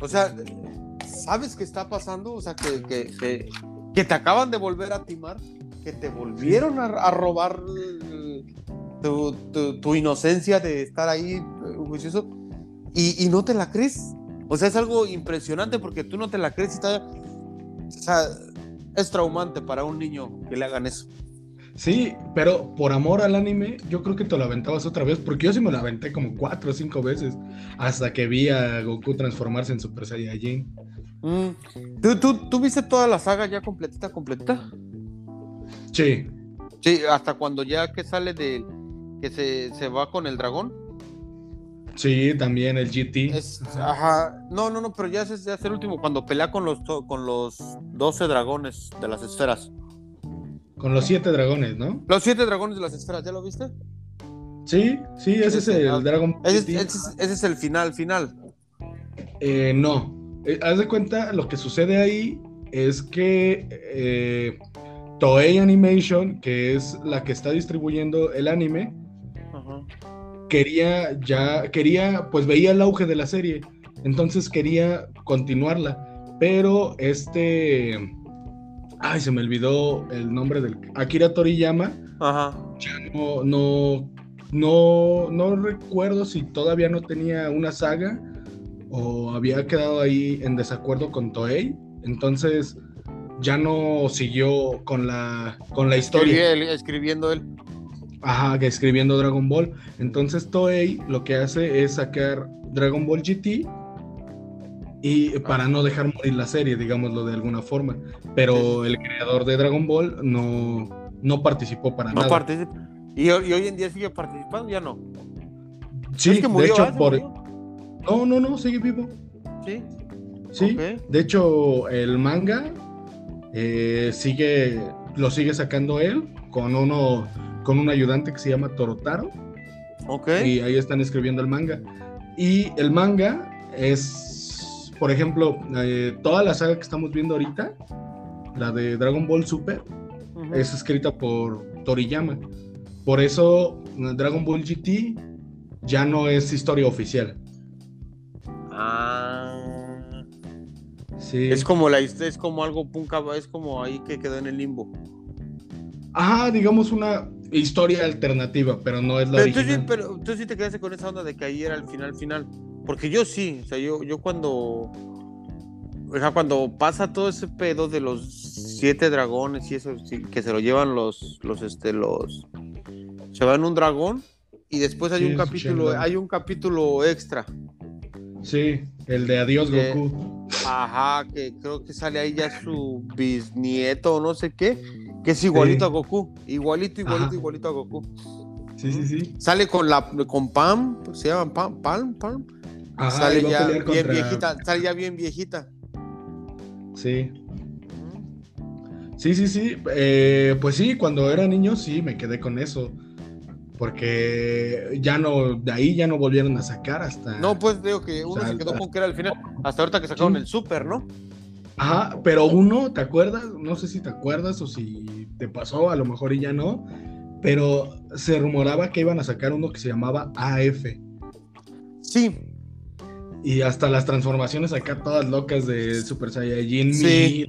O sea, ¿sabes qué está pasando? O sea, que, que, que, te acaban de volver a timar, que te volvieron a, robar tu, tu, inocencia de estar ahí eh, juicioso y, no te la crees. O sea, es algo impresionante porque tú no te la crees y está. O sea, es traumante para un niño que le hagan eso. Sí, pero por amor al anime, yo creo que te lo aventabas otra vez, porque yo sí me lo aventé como cuatro o cinco veces, hasta que vi a Goku transformarse en Super Saiyajin. Mm. ¿Tú, viste toda la saga ya completita, completa? Sí. Sí, hasta cuando ya que sale de... que se, va con el dragón. Sí, también el GT. ajá. No, no, no, pero ya es, ya es el último, cuando pelea con los, con los 12 dragones de las esferas. Con los siete dragones, ¿no? Los siete dragones de las esferas, ¿ya lo viste? Sí, sí, ese es el Dragon ese, es el final, final. Eh, no. Eh, haz de cuenta, lo que sucede ahí es que eh, Toei Animation, que es la que está distribuyendo el anime, quería ya, quería, pues veía el auge de la serie, entonces quería continuarla, pero este Ay, se me olvidó el nombre del. Akira Toriyama. Ajá. Ya no, no, no, no recuerdo si todavía no tenía una saga o había quedado ahí en desacuerdo con Toei. Entonces ya no siguió con la, con la historia. escribiendo él. Ajá, escribiendo Dragon Ball. Entonces Toei lo que hace es sacar Dragon Ball GT y para no dejar morir la serie, digámoslo de alguna forma. Pero el creador de Dragon Ball no, no participó para no nada. Participa. ¿Y, hoy en día sigue participando? Ya no. Sí, de hecho, por... No, no, no, sigue vivo. Sí. Sí, de hecho, el manga eh, sigue, lo sigue sacando él con uno, con un ayudante que se llama Torotaro. Ok. Y ahí están escribiendo el manga. Y el manga es por ejemplo, eh, toda la saga que estamos viendo ahorita, la de Dragon Ball Super, es escrita por Toriyama. Por eso Dragon Ball GT ya no es historia oficial. Ah. Sí. Es como la es como algo punca, es como ahí que quedó en el limbo. Ajá, digamos una historia alternativa, pero no es la pero original. Tú sí, pero tú sí te quedaste con esa onda de que ahí era el final final. Porque yo sí, o sea, yo, yo cuando. O sea, cuando pasa todo ese pedo de los siete dragones y eso, que se lo llevan los, los, este, los. Se van un dragón y después hay un capítulo, hay un capítulo extra. Sí, el de Adiós Goku. Ajá, que creo que sale ahí ya su bisnieto o no sé qué, que es igualito a Goku, igualito, igualito, igualito a Goku. Sí, sí, sí. Sale con la con Pam, se llaman Pam, Pam, Pam sale ya bien viejita, sale ya bien viejita. Sí. Sí, sí, sí. Eh, pues sí, cuando era niño sí me quedé con eso. Porque ya no, de ahí ya no volvieron a sacar hasta. No, pues digo que uno se quedó con que era el final. Hasta ahorita que sacaron el super, ¿no? Ajá, pero uno, ¿te acuerdas? No sé si te acuerdas o si te pasó, a lo mejor y ya no. Pero se rumoraba que iban a sacar uno que se llamaba AF. Sí, Y hasta las transformaciones acá todas locas de Super Saiyajin sí.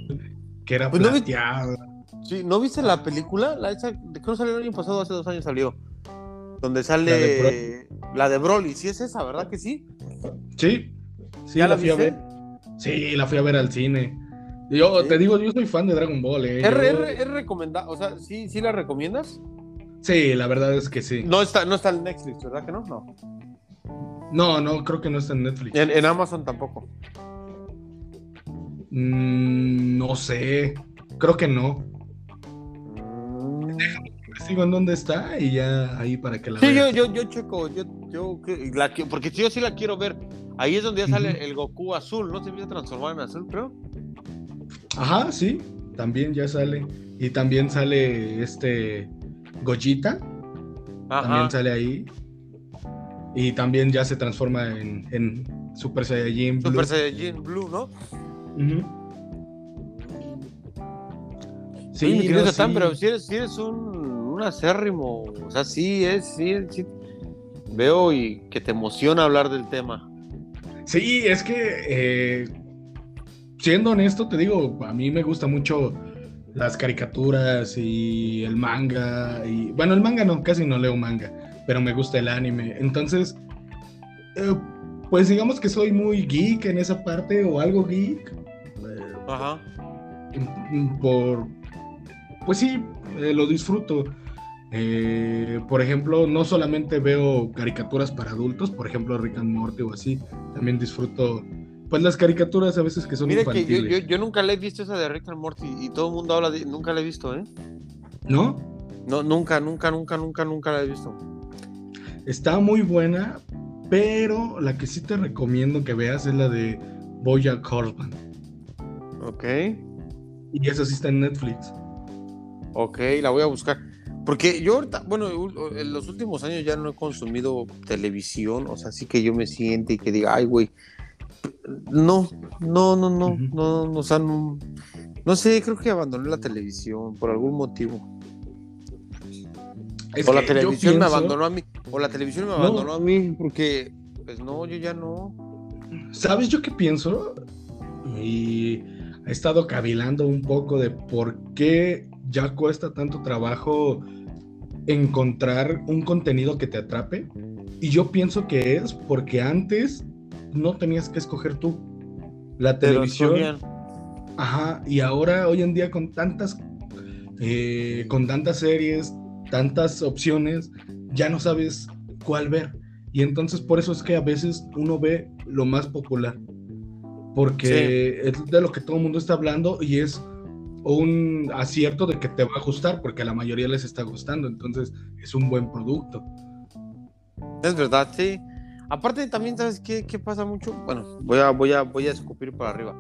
que era pues plateado. sí, ¿no viste la película? La esa, ¿De qué no salió el año pasado? Hace dos años salió. Donde sale la de, Broly. Sí es esa, ¿verdad que sí? Sí. Sí, la, fui a ver. Sí, la fui a ver al cine. Yo te digo, yo soy fan de Dragon Ball, ¿eh? ¿Es, recomendada? O sea, ¿sí, ¿sí la recomiendas? Sí, la verdad es que sí. No está, no está en Netflix, ¿verdad que no? No. No, no, creo que no está en Netflix. En, Amazon tampoco. Mm, no sé. Creo que no. Mm. Déjame en dónde está y ya ahí para que la Sí, yo, yo, yo checo, yo, yo la, porque yo sí la quiero ver. Ahí es donde ya sale el Goku azul, ¿no? Se empieza a transformar en azul, creo. Ajá, sí, también ya sale. Y también sale este Gojita. También sale ahí. Y también ya se transforma en, Super Saiyajin Blue. Super Saiyajin Blue, ¿no? Sí, pero si eres, si eres un, un, acérrimo, o sea, sí es, sí, sí, veo y que te emociona hablar del tema. Sí, es que, eh, siendo honesto, te digo, a mí me gusta mucho las caricaturas y el manga, y bueno, el manga no, casi no leo manga, pero me gusta el anime. Entonces, eh, pues digamos que soy muy geek en esa parte o algo geek. Ajá. Por, pues sí, eh, lo disfruto. Eh, por ejemplo, no solamente veo caricaturas para adultos, por ejemplo Rick and Morty o así, también disfruto pues las caricaturas a veces que son Mira que yo, nunca le he visto esa de Rick and Morty y todo el mundo habla de nunca la he visto, ¿eh? ¿No? No, nunca, nunca, nunca, nunca, nunca la he visto. Está muy buena, pero la que sí te recomiendo que veas es la de Boya Horseman. Ok. Y esa sí está en Netflix. Ok, la voy a buscar. Porque yo ahorita, bueno, en los últimos años ya no he consumido televisión, o sea, sí que yo me siente y que diga, ay, güey, no, no, no, no, no, o sea, no, no sé, creo que abandoné la televisión por algún motivo. o la televisión me abandonó a mí, o la televisión me abandonó a mí, porque, pues no, yo ya no. ¿Sabes yo qué pienso? Y he estado cavilando un poco de por qué ya cuesta tanto trabajo encontrar un contenido que te atrape. Y yo pienso que es porque antes no tenías que escoger tú. La televisión. Ajá, y ahora hoy en día con tantas eh, con tantas series, tantas opciones, ya no sabes cuál ver. Y entonces por eso es que a veces uno ve lo más popular. Porque es de lo que todo el mundo está hablando y es un acierto de que te va a gustar, porque a la mayoría les está gustando. Entonces es un buen producto. Es verdad, sí. Aparte también, ¿sabes qué, qué pasa mucho? Bueno, voy a, voy, a, voy a escupir para arriba.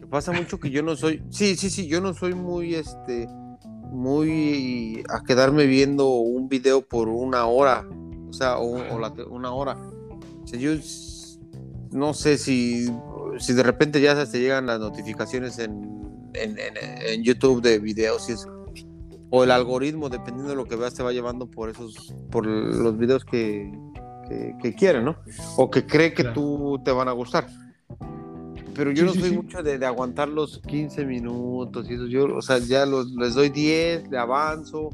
Que pasa mucho que yo no soy, [laughs] sí, sí, sí, yo no soy muy, este, muy a quedarme viendo un video por una hora, o sea, o, una hora. O sea, yo no sé si, si de repente ya se llegan las notificaciones en, en, en, YouTube de videos y eso o el algoritmo, dependiendo de lo que veas, te va llevando por esos, por los videos que, que, quiere, ¿no? O que cree que tú te van a gustar. Pero yo no soy mucho de, aguantar los 15 minutos y eso. Yo, o sea, ya los, les doy 10, le avanzo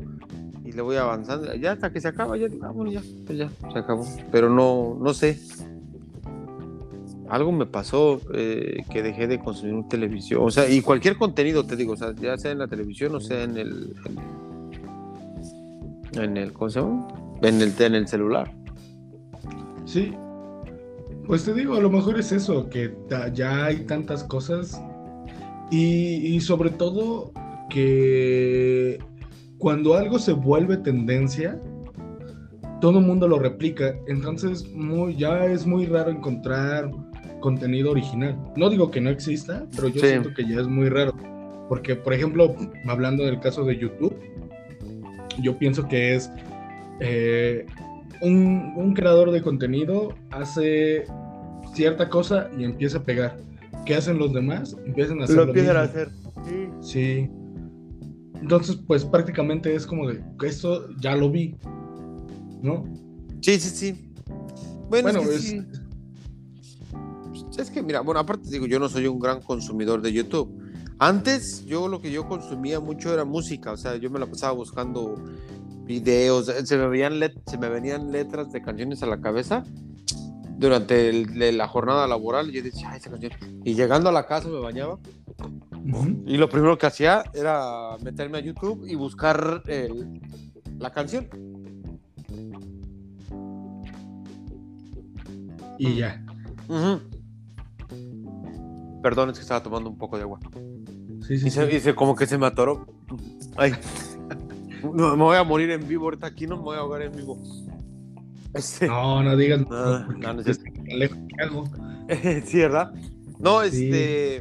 y le voy avanzando. Ya hasta que se acaba, ya, ah, ya, pues ya, se acabó. Pero no, no sé. Algo me pasó eh, que dejé de consumir televisión. O sea, y cualquier contenido, te digo, o sea, ya sea en la televisión o sea en el. En, el, ¿cómo se llama? En el, en el celular. Sí. Pues te digo, a lo mejor es eso, que ya hay tantas cosas y, sobre todo que cuando algo se vuelve tendencia, todo el mundo lo replica. Entonces muy, ya es muy raro encontrar contenido original. No digo que no exista, pero yo siento que ya es muy raro. Porque, por ejemplo, hablando del caso de YouTube, yo pienso que es eh, un, creador de contenido hace cierta cosa y empieza a pegar. ¿Qué hacen los demás? Empiezan a hacer. Lo, empiezan a hacer. Sí. sí. Entonces, pues prácticamente es como de esto ya lo vi. ¿No? Sí, sí, sí. Bueno, sí. Es que, mira, bueno, aparte digo, yo no soy un gran consumidor de YouTube. Antes, yo lo que yo consumía mucho era música, o sea, yo me la pasaba buscando videos, se me, veían se me venían letras de canciones a la cabeza durante la jornada laboral. Yo decía, ay, esa canción. Y llegando a la casa me bañaba. Y lo primero que hacía era meterme a YouTube y buscar la canción. Y ya. Perdón, es que estaba tomando un poco de agua. Sí, sí, y, se, como que se me atoró. Ay. me voy a morir en vivo ahorita aquí, no me voy a ahogar en vivo. Este, no, no digas. No, no, no, [laughs] sí, ¿verdad? No, este.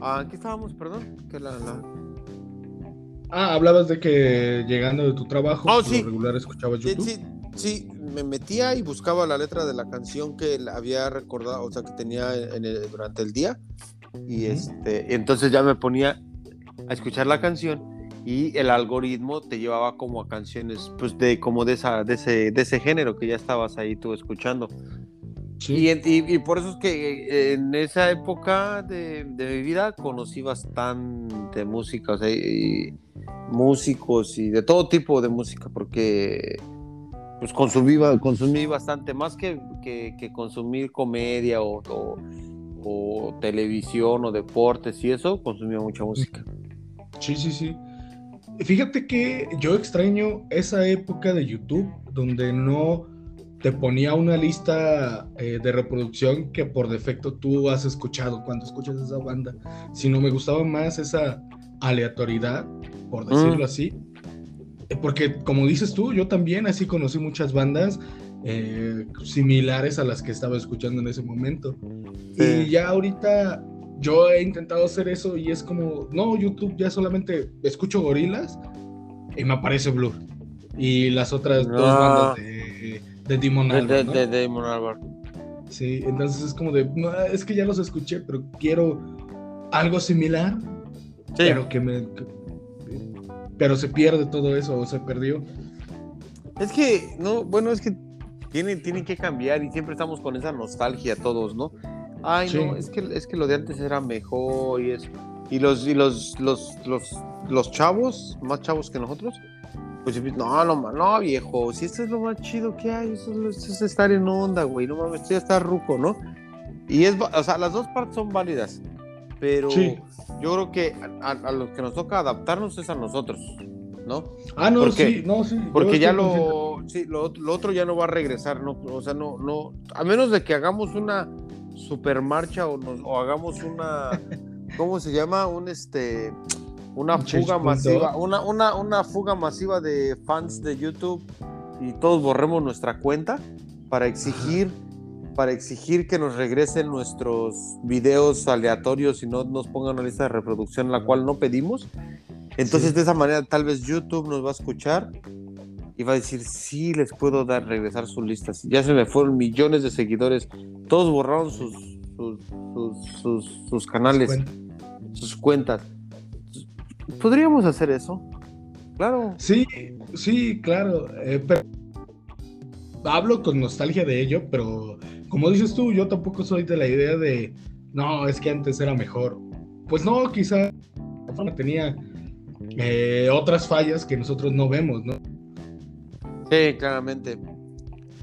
Ah, ¿Qué estábamos, perdón? Que la, Ah, hablabas de que llegando de tu trabajo, oh, sí. regular escuchabas YouTube. Sí, sí, me metía y buscaba la letra de la canción que había recordado, o sea, que tenía durante el día. Y este, entonces ya me ponía a escuchar la canción y el algoritmo te llevaba como a canciones pues de como de esa de ese de ese género que ya estabas ahí tú escuchando. Y, y, por eso es que en esa época de, mi vida conocí bastante música, o sea, músicos y de todo tipo de música, porque pues consumí, consumí bastante, más que, que, consumir comedia o, o, televisión o deportes y eso, consumía mucha música. Sí, sí, sí. Fíjate que yo extraño esa época de YouTube donde no te ponía una lista eh, de reproducción que por defecto tú has escuchado cuando escuchas esa banda, sino me gustaba más esa aleatoriedad, por decirlo mm. así, porque como dices tú, yo también así conocí muchas bandas eh, similares a las que estaba escuchando en ese momento. Y ya ahorita yo he intentado hacer eso y es como, no, YouTube ya solamente escucho gorilas y me aparece Blur. Y las otras dos bandas de, de Demon Albarn. De, Demon Albarn. Sí, entonces es como de, es que ya los escuché, pero quiero algo similar, pero que me, pero se pierde todo eso o se perdió. Es que, no, bueno, es que tienen, tienen que cambiar y siempre estamos con esa nostalgia todos, ¿no? Ay, no, es que, es que lo de antes era mejor y eso. Y los, y los, los, los, los chavos, más chavos que nosotros, pues no, no, no, viejo, si esto es lo más chido que hay, eso, es estar en onda, güey, no mames, esto ya está ruco, ¿no? Y es, o sea, las dos partes son válidas, pero yo creo que a, los que nos toca adaptarnos es a nosotros, ¿no? Ah, no, sí, no, sí. Porque ya lo, sí, lo, otro ya no va a regresar, ¿no? O sea, no, no, a menos de que hagamos una supermarcha o, nos, o hagamos una, [laughs] ¿cómo se llama? Un, este, una fuga masiva, una, una, una fuga masiva de fans de YouTube y todos borremos nuestra cuenta para exigir para exigir que nos regresen nuestros videos aleatorios y no nos pongan una lista de reproducción la cual no pedimos. Entonces de esa manera tal vez YouTube nos va a escuchar y va a decir, sí, les puedo dar, regresar sus listas. Ya se me fueron millones de seguidores, todos borraron sus, sus, canales, sus cuentas. ¿Podríamos hacer eso? Claro. Sí, sí, claro. Eh, hablo con nostalgia de ello, pero como dices tú, yo tampoco soy de la idea de, no, es que antes era mejor. Pues no, quizá tenía eh, otras fallas que nosotros no vemos, ¿no? Sí, claramente.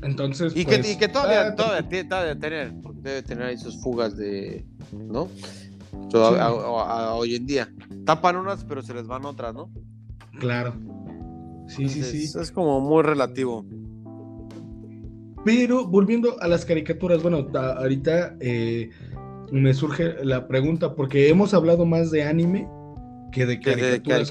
Entonces, y, que, pues, y que todavía, ah, todavía, tener, debe tener ahí sus fugas de, ¿no? hoy en día. Tapan unas, pero se les van otras, ¿no? Claro. Sí, sí, sí. Es como muy relativo. Pero volviendo a las caricaturas, bueno, ahorita eh, me surge la pregunta, porque hemos hablado más de anime que de caricaturas.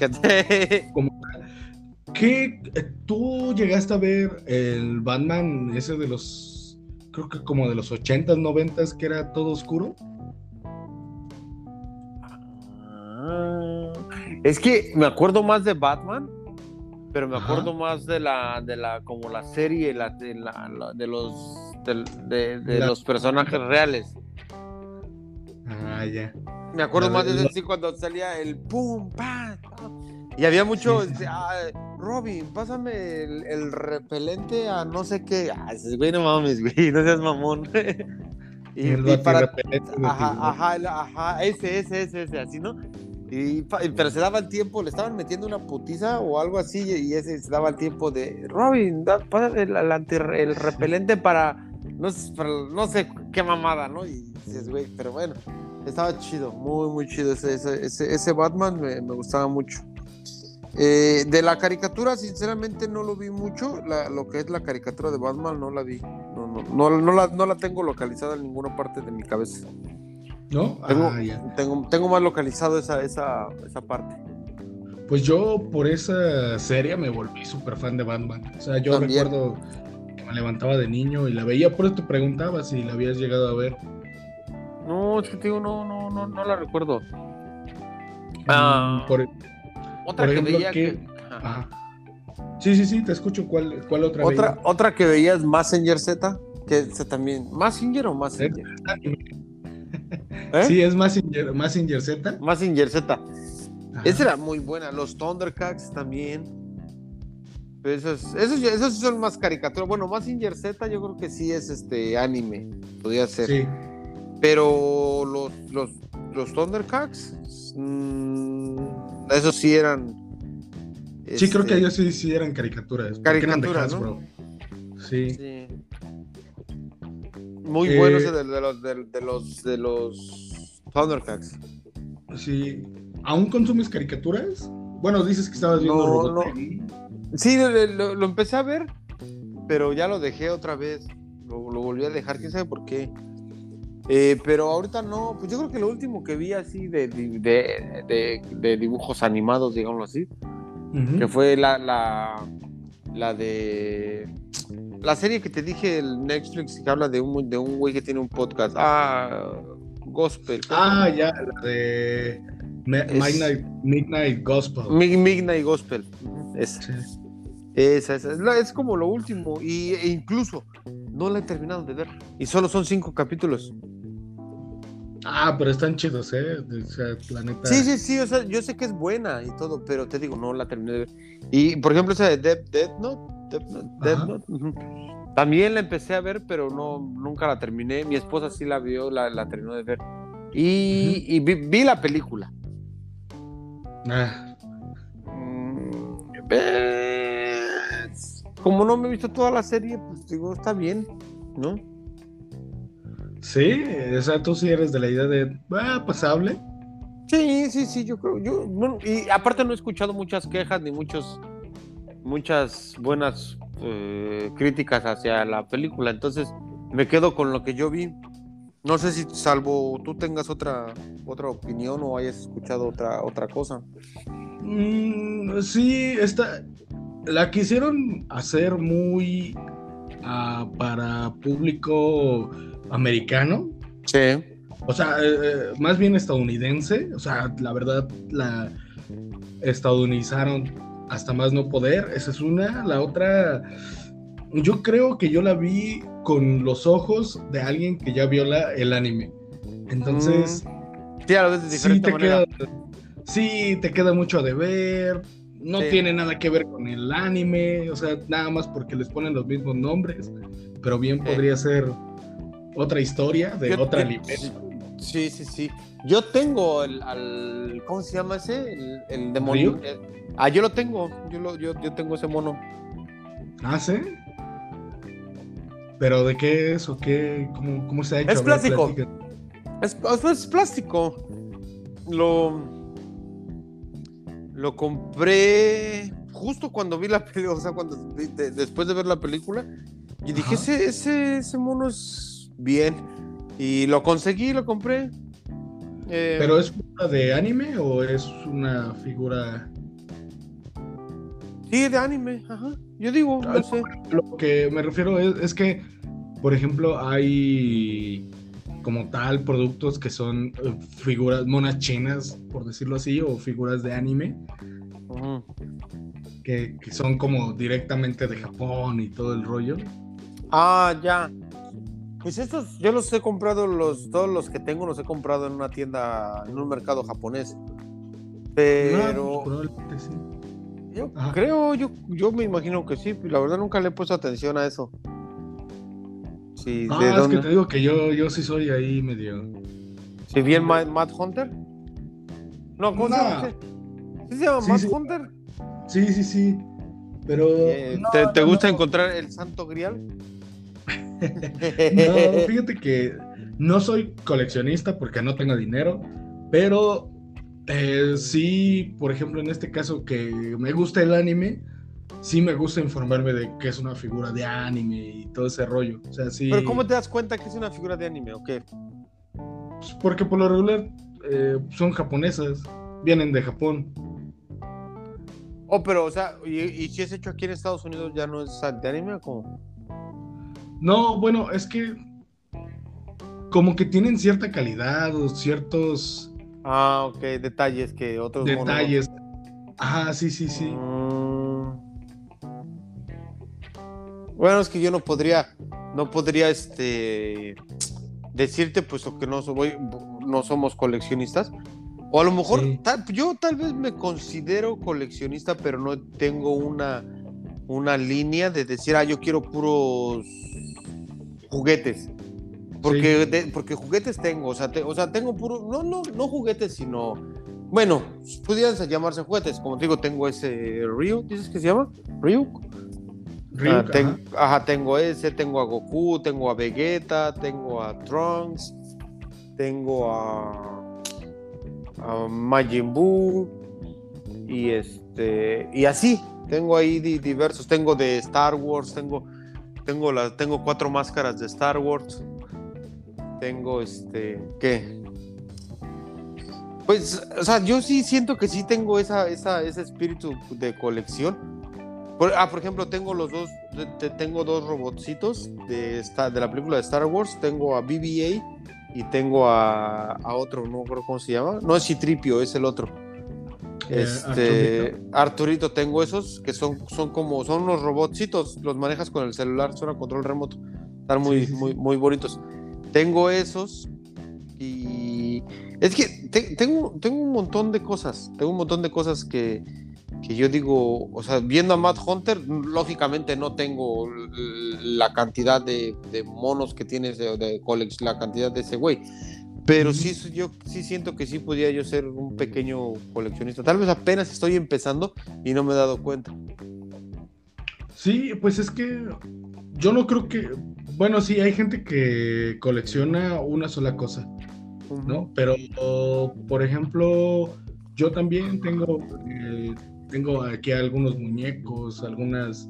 ¿Qué, ¿Tú llegaste a ver el Batman ese de los, creo que como de los 80s, 90s, que era todo oscuro? Es que me acuerdo más de Batman pero me acuerdo más de la, de la, como la serie, la, de, la, de los, de, de, los personajes reales. Ah, ya. Me acuerdo más de decir cuando salía el pum, pam. Y había mucho, ah, Robin, pásame el, repelente a no sé qué. Ah, güey, no mames, güey, no seas mamón. [laughs] Y, para, ajá, ajá, ajá, ese, ese, ese, ese, así, ¿no? Y, pero se daba el tiempo, le estaban metiendo una putiza o algo así, y ese se daba el tiempo de Robin, da, el, el, repelente para no, no, sé qué mamada, ¿no? Y dices, güey, pero bueno, estaba chido, muy, muy chido ese, ese, ese, Batman, me, me, gustaba mucho. Eh, de la caricatura, sinceramente, no lo vi mucho. lo que es la caricatura de Batman, no la vi. No, no, no, no, la, no la tengo localizada en ninguna parte de mi cabeza. ¿No? Tengo, ah, tengo, tengo, más localizado esa, esa, esa parte. Pues yo por esa serie me volví súper fan de Batman. O sea, yo recuerdo que me levantaba de niño y la veía, por eso te preguntaba si la habías llegado a ver. No, es que te digo, no, no, no, no la recuerdo. Mm, ah, por, otra que veía que... Sí, sí, sí, te escucho. ¿Cuál, cuál otra? Otra, otra que veías, Messenger Z, que también. ¿Messenger o Messenger? ¿Eh? Sí, es Messenger, Messenger Z. Messenger Z. Esa era muy buena. Los Thundercats también. Esos, esos, esos son más caricaturas. Bueno, Messenger Z yo creo que sí es este anime. Podría ser. Sí. Pero los, los, los Thundercats. Mmm, esos sí eran. Sí, creo que este, ellos sí, sí eran caricaturas. Caricaturas, ¿no? Sí. Muy eh, buenos de, los de, los de los Thundercats. Sí. ¿Aún consumes caricaturas? Bueno, dices que estabas viendo no, no. Sí, lo, empecé a ver, pero ya lo dejé otra vez. Lo, lo volví a dejar, quién sabe por qué. Eh, pero ahorita no, pues yo creo que lo último que vi así de, de, dibujos animados, digámoslo así, que fue la, la, la de la serie que te dije, el Netflix, que habla de un, de un güey que tiene un podcast. Ah, Gospel. Ah, ya, la de Midnight, Midnight Gospel. Midnight Gospel. Esa. Esa, esa. Es, como lo último. Y, e incluso no la he terminado de ver. Y solo son cinco capítulos. Ah, pero están chidos, ¿eh? O sea, la neta... Sí, sí, sí, o sea, yo sé que es buena y todo, pero te digo, no la terminé de ver. Y, por ejemplo, esa de Dead, Dead Note, Note, también la empecé a ver, pero no, nunca la terminé. Mi esposa sí la vio, la, la terminó de ver. Y, y vi, la película. Ah. Mm, como no me he visto toda la serie, pues digo, está bien, ¿no? Sí, o sea, tú sí eres de la idea de, ah, pasable. Sí, sí, sí, yo creo, yo, y aparte no he escuchado muchas quejas ni muchos, muchas buenas eh, críticas hacia la película, entonces me quedo con lo que yo vi. No sé si salvo tú tengas otra, otra opinión o hayas escuchado otra, otra cosa. Mm, sí, esta, la quisieron hacer muy ah, para público americano. Sí. O sea, eh, eh, más bien estadounidense. O sea, la verdad, la estadounizaron hasta más no poder. Esa es una. La otra, yo creo que yo la vi con los ojos de alguien que ya viola el anime. Entonces, mm. sí, a de sí te queda, sí, te queda mucho de ver. No tiene nada que ver con el anime, o sea, nada más porque les ponen los mismos nombres, pero bien podría ser otra historia de otra alimento. Sí, sí, sí. Yo tengo el, al, ¿cómo se llama ese? El, demonio. Eh, ah, yo lo tengo. Yo, lo, yo, yo, tengo ese mono. Ah, sí. ¿Pero de qué es o qué? ¿Cómo, cómo se ha hecho? Es plástico. Es, es, plástico. Lo, lo compré justo cuando vi la película, o sea, cuando, después de ver la película. Y dije, ese, ese, ese mono es bien. Y lo conseguí, lo compré. Eh, ¿Pero es una de anime o es una figura? Sí, de anime, ajá. Yo digo, no sé. Lo que me refiero es, que, por ejemplo, hay como tal productos que son eh, figuras, monas chinas, por decirlo así, o figuras de anime. que, que, son como directamente de Japón y todo el rollo. Ah, ya. Pues estos, yo los he comprado, los, todos los que tengo los he comprado en una tienda, en un mercado japonés. Pero. Pues, yo creo, yo, yo me imagino que sí, la verdad nunca le he puesto atención a eso. Sí, Ah, ¿de es dónde? que te digo que yo, yo sí soy ahí medio. ¿Sí bien Ma- Matt Hunter? No, ¿cómo se llama? ¿Sí se llama Sí, Matt sí. Hunter? Sí, sí, sí. Pero. Eh, no, ¿Te, te no, gusta no. encontrar el santo grial? No, [laughs] fíjate que no soy coleccionista porque no tengo dinero, pero eh, sí, por ejemplo, en este caso que me gusta el anime, sí me gusta informarme de qué es una figura de anime y todo ese rollo. O sea, sí. Pero ¿cómo te das cuenta que es una figura de anime o qué? pues, Porque por lo regular eh, son japonesas, vienen de Japón. Oh, pero, o sea, y, y si es hecho aquí en Estados Unidos ya no es de anime o cómo? No, bueno, es que como que tienen cierta calidad o ciertos Ah, ok, detalles que otros detalles. Ah, sí, sí, sí. Mm. Bueno, es que yo no podría, no podría, este, decirte, puesto que no, soy, no somos coleccionistas. O a lo mejor, Sí. tal- yo tal vez me considero coleccionista, pero no tengo una, una línea de decir, ah, yo quiero puros juguetes. Porque, Sí. de- porque juguetes tengo, o sea, te- o sea, tengo puro, no, no, no juguetes, sino, bueno, pudieran llamarse juguetes, como te digo, tengo ese Ryu, ¿dices que se llama? Ryu. Ryuk, Ah, ten- ajá. ajá, tengo ese, tengo a Goku, tengo a Vegeta, tengo a Trunks, tengo a, a Majin Buu y este y así, tengo ahí di- diversos, tengo de Star Wars, tengo tengo las tengo cuatro máscaras de Star Wars. Tengo este, ¿qué? Pues, o sea, yo sí siento que sí tengo esa, esa, ese espíritu de colección. Por, ah, por ejemplo, tengo los dos, te- te- tengo dos robotcitos de, esta, de la película de Star Wars. Tengo a BB-8 y tengo a, a otro, no acuerdo cómo se llama. No es Citripio, es el otro. Eh, Este, Arturito. tengo esos que son, son como, son unos robotcitos, los manejas con el celular, son a control remoto. Están muy, Sí, sí, muy, muy bonitos. Tengo esos y es que te- tengo, tengo un montón de cosas, tengo un montón de cosas que, que yo digo, o sea, viendo a Matt Hunter, lógicamente no tengo la cantidad de, de monos que tiene ese- de colex, la cantidad de ese güey. Pero sí, yo sí siento que sí podía yo ser un pequeño coleccionista. Tal vez apenas estoy empezando y no me he dado cuenta. Sí, pues es que yo no creo que, bueno, sí, hay gente que colecciona una sola cosa, ¿no? Pero, por ejemplo, yo también tengo, eh, tengo aquí algunos muñecos, algunas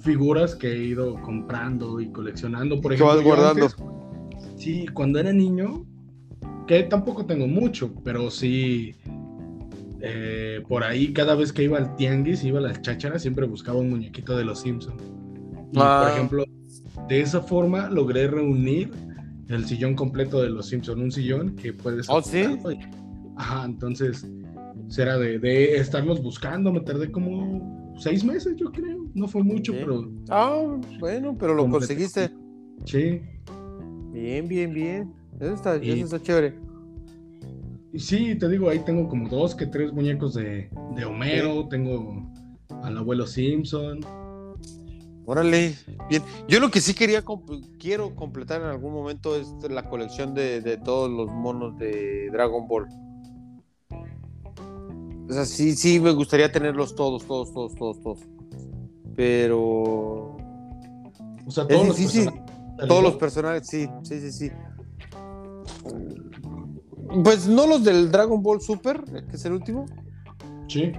figuras que he ido comprando y coleccionando. Por vas ejemplo, yo guardando. antes, sí, cuando era niño, que tampoco tengo mucho, pero sí, eh, por ahí cada vez que iba al tianguis, iba a las chácharas, siempre buscaba un muñequito de los Simpsons. Y Ah. por ejemplo, de esa forma logré reunir el sillón completo de los Simpsons, un sillón que puedes ¿Oh, sí? y- Ajá, entonces será de, de estarlos buscando, me tardé como seis meses, yo creo. No fue mucho, pero Ah, bueno, pero lo Completo. conseguiste. sí. Bien, bien, bien. Eso está, Y- eso está chévere. Y sí, te digo, ahí tengo como dos que tres muñecos de, de Homero, tengo al abuelo Simpson. Órale, bien. Yo lo que sí quería, comp- quiero completar en algún momento es la colección de, de todos los monos de Dragon Ball. O sea, sí, sí, me gustaría tenerlos todos, todos, todos, todos, todos. Pero O sea, Es todos los difícil. personajes. todos los personajes, sí, sí, sí, sí. Pues no los del Dragon Ball Super, que es el último, Sí.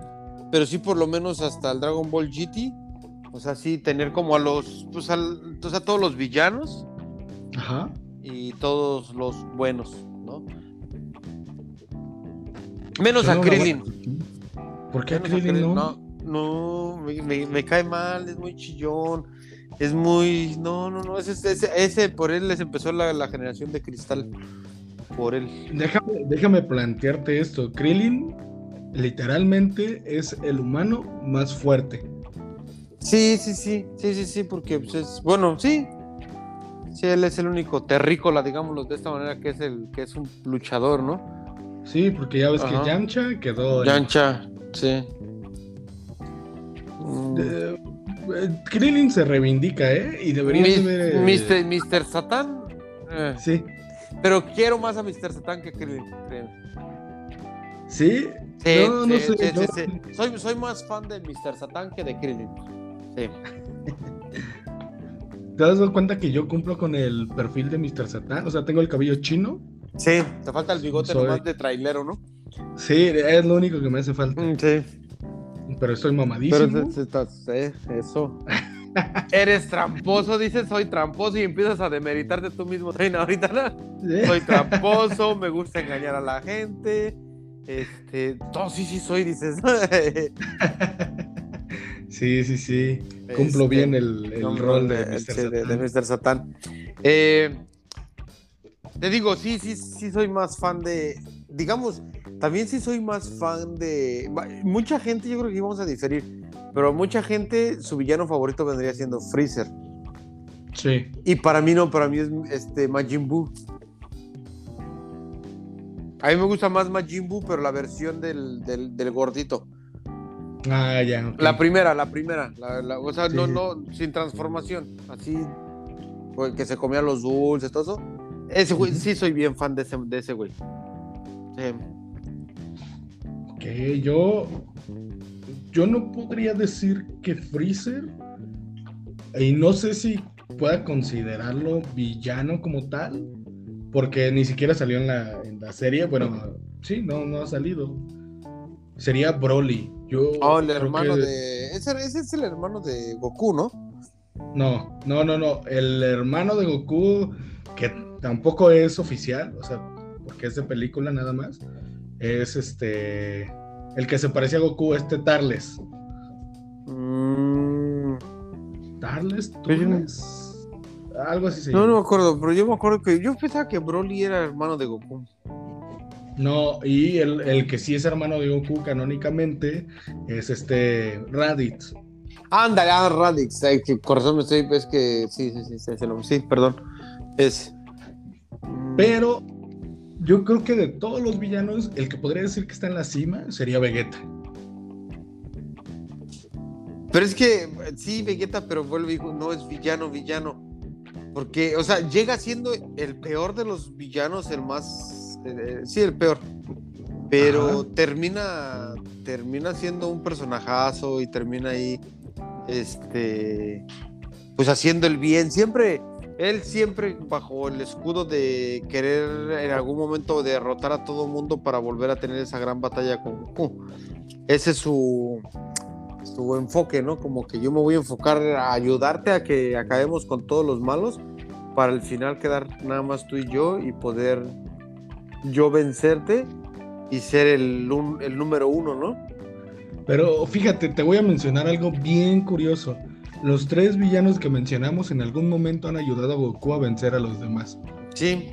pero sí por lo menos hasta el Dragon Ball GT. O sea, sí tener como a los, pues al, o sea, todos los villanos Ajá. y todos los buenos, ¿no? Menos Yo a Krillin. ¿Por qué a a Krillin no? No, no, me, me- me cae mal, es muy chillón, es muy, no, no, no, ese, ese, ese por él les empezó la, la generación de cristal, por él. Déjame, déjame plantearte esto. Krillin literalmente es el humano más fuerte. Sí, sí, sí, sí, sí, sí, porque pues, es, bueno, sí, sí, él es el único terrícola, digámoslo de esta manera, que es el, que es un luchador, ¿no? Sí, porque ya ves Ajá. que Yamcha quedó. Yancha, sí. Mm, Eh, eh, Krillin se reivindica, ¿eh? Y debería ser. Mr. Mr. Satan. Eh. Sí. Pero quiero más a Mr. Satan que Krillin, ¿Sí? Sí, no, no sé, Soy, soy más fan de Mr. Satan que de Krillin. Sí. [laughs] ¿Te das cuenta que yo cumplo con el perfil de Mr. Satan? O sea, tengo el cabello chino. Sí, te falta el bigote nomás de trailero, ¿no? Sí, es lo único que me hace falta. Sí. Pero estoy mamadísimo. Pero eso. Eres tramposo, dices soy tramposo y empiezas a demeritarte tú mismo, ahorita, ¿no? Soy tramposo, me gusta engañar a la gente. Este, no, sí, sí soy, dices. [laughs] sí, sí, sí. Cumplo este, bien el, rol de, Mr. Satán. Eh, te digo, sí, sí, sí soy más fan de, digamos, también sí soy más fan de, mucha gente, yo creo que íbamos a diferir, pero mucha gente, su villano favorito vendría siendo Freezer. Sí. Y para mí no, para mí es este Majin Buu. A mí me gusta más Majin Buu, pero la versión del, del, gordito. Ah, ya. La primera, la primera. o sea, no, no, sin transformación. Así, que se comía los dulces, todo eso. Ese güey, sí soy bien fan de ese, de ese güey. Que yo. Yo no podría decir que Freezer. Y no sé si pueda considerarlo villano como tal. Porque ni siquiera salió en la, en la serie. Bueno, sí, no, no ha salido. Sería Broly. Yo oh, el hermano de. Ese, ese es el hermano de Goku, ¿no? No, no, no, no. El hermano de Goku, que tampoco es oficial, o sea, porque es de película nada más, es este, el que se parecía a Goku, este Tarles. Mm. Tarles, Tarles, algo así se llama. No, no me acuerdo, pero yo me acuerdo que yo pensaba que Broly era hermano de Goku. No, y el, que sí es hermano de Goku canónicamente es este Raditz. Ándale, ah, Raditz, que corazón me estoy, es que sí, sí, sí, sí, sí, sí perdón. Es pero yo creo que de todos los villanos, el que podría decir que está en la cima sería Vegeta. Pero es que, sí, Vegeta, pero vuelve y dijo, no es villano, villano. Porque, o sea, llega siendo el peor de los villanos, el más. Eh, sí, el peor. Pero termina. Termina siendo un personajazo y termina ahí. Este. Pues haciendo el bien. Siempre él siempre bajo el escudo de querer en algún momento derrotar a todo mundo para volver a tener esa gran batalla con Goku. Ese es su, su enfoque, ¿no? Como que yo me voy a enfocar a ayudarte a que acabemos con todos los malos para al final quedar nada más tú y yo y poder yo vencerte y ser el, el número uno, ¿no? Pero fíjate, te voy a mencionar algo bien curioso. Los tres villanos que mencionamos en algún momento han ayudado a Goku a vencer a los demás. Sí.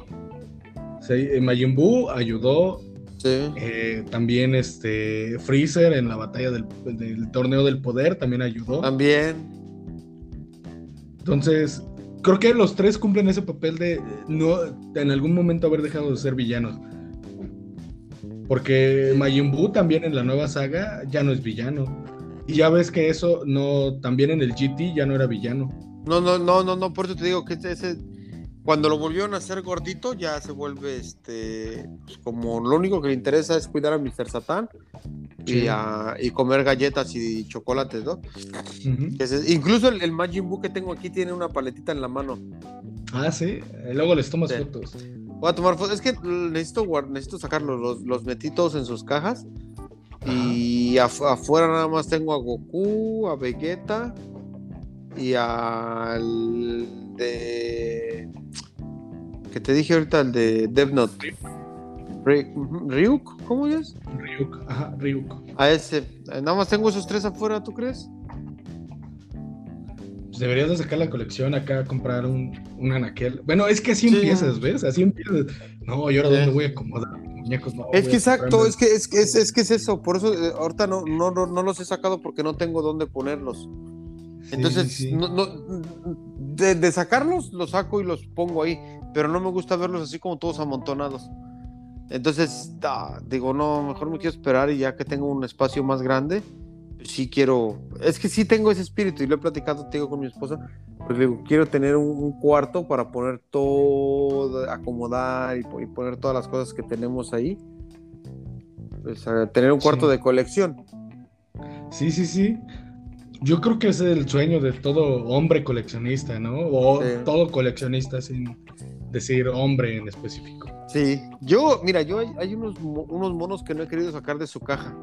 sí eh, Majin Buu ayudó. Sí. Eh, también este Freezer en la batalla del, torneo del poder también ayudó. También. Entonces, creo que los tres cumplen ese papel de no en algún momento haber dejado de ser villanos. Porque Majin Buu también en la nueva saga ya no es villano. Y ya ves que eso no, también en el GT ya no era villano. No, no, no, no, no, por eso te digo que ese, cuando lo volvieron a hacer gordito, ya se vuelve este, pues, como lo único que le interesa es cuidar a Mr. Satan y, y, comer galletas y chocolates, ¿no? incluso el, Majin Buu que tengo aquí tiene una paletita en la mano. Ah, sí, luego les tomas fotos. Voy a tomar fotos, es que necesito, necesito sacarlos, los, los metí todos en sus cajas y afuera nada más tengo a Goku, a Vegeta y al de. Que te dije ahorita, el de Death Note. ¿Ryuk? ¿Cómo es? Ryuk, ajá, Ryuk. A ese. Nada más tengo esos tres afuera, ¿tú crees? Pues deberías de sacar la colección acá, comprar un, un anaquel. Bueno, es que así empiezas, ¿ves? Así empiezas. No, ¿y ahora dónde voy a acomodar? Es que exacto, es que es, que es, que es eso, por eso eh, ahorita no, no, no, los he sacado porque no tengo dónde ponerlos. Entonces, de, sacarlos, los saco y los pongo ahí, pero no me gusta verlos así como todos amontonados. Entonces, digo, no, mejor me quiero esperar y ya que tengo un espacio más grande, sí quiero, es que sí tengo ese espíritu y lo he platicado tengo con mi esposa, pues digo, quiero tener un, cuarto para poner todo, acomodar y, poner todas las cosas que tenemos ahí. Pues, tener un cuarto de colección. Sí, sí, sí. Yo creo que ese es el sueño de todo hombre coleccionista, ¿no? O todo coleccionista sin decir hombre en específico. Sí, yo, mira, yo hay, unos, unos monos que no he querido sacar de su caja.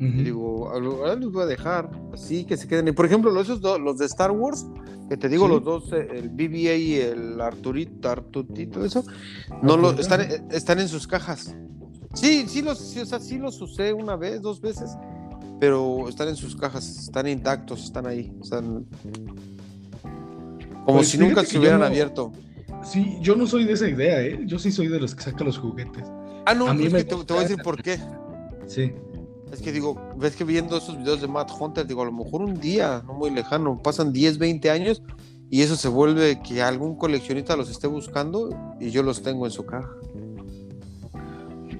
Y digo, ahora los voy a dejar así que se queden. Y por ejemplo, los, esos los de Star Wars, que te digo, los dos, eh, el BBA y el Arturito, Artutito, eso, no lo, están, están en sus cajas. Sí, sí los, sí, o sea, sí los usé una vez, dos veces, pero están en sus cajas, están intactos, están ahí, están como pues si nunca se hubieran abierto. Sí, yo no soy de esa idea, ¿eh? Yo sí soy de los que sacan los juguetes. Ah, no, a mí me te, voy a decir por qué. Sí. Es que digo, ves que viendo esos videos de Matt Hunter, digo, a lo mejor un día, no muy lejano, pasan 10, 20 años y eso se vuelve que algún coleccionista los esté buscando y yo los tengo en su caja.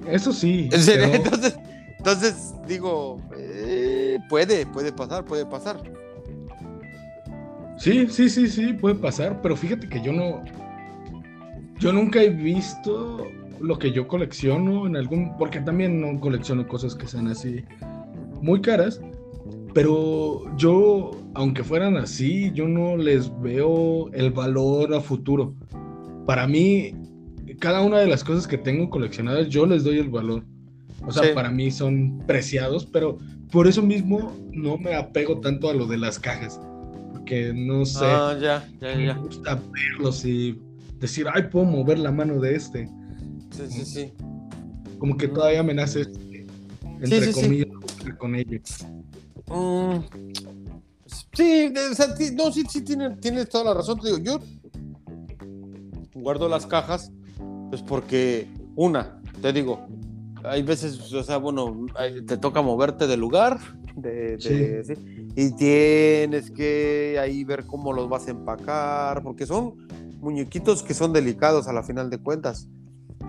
Eso sí. [laughs] Entonces, entonces, digo, eh, puede, puede pasar, puede pasar. Sí, sí, sí, sí, puede pasar, pero fíjate que yo no, yo nunca he visto lo que yo colecciono en algún, porque también no colecciono cosas que sean así muy caras, pero yo, aunque fueran así, yo no les veo el valor a futuro. Para mí, cada una de las cosas que tengo coleccionadas, yo les doy el valor. O sea, para mí son preciados, pero por eso mismo no me apego tanto a lo de las cajas. Porque no sé. Ah, ya, ya, me gusta verlos y decir, ay, puedo mover la mano de este. Sí, sí, sí. Como que todavía me nace, este, entre comillas, con ellos. Mm, sí, o sea, no, sí, sí, tienes, toda la razón. Te digo, yo guardo las cajas, pues porque, una, te digo, hay veces, o sea, bueno, te toca moverte del lugar, de, y tienes que ahí ver cómo los vas a empacar, porque son muñequitos que son delicados a la final de cuentas.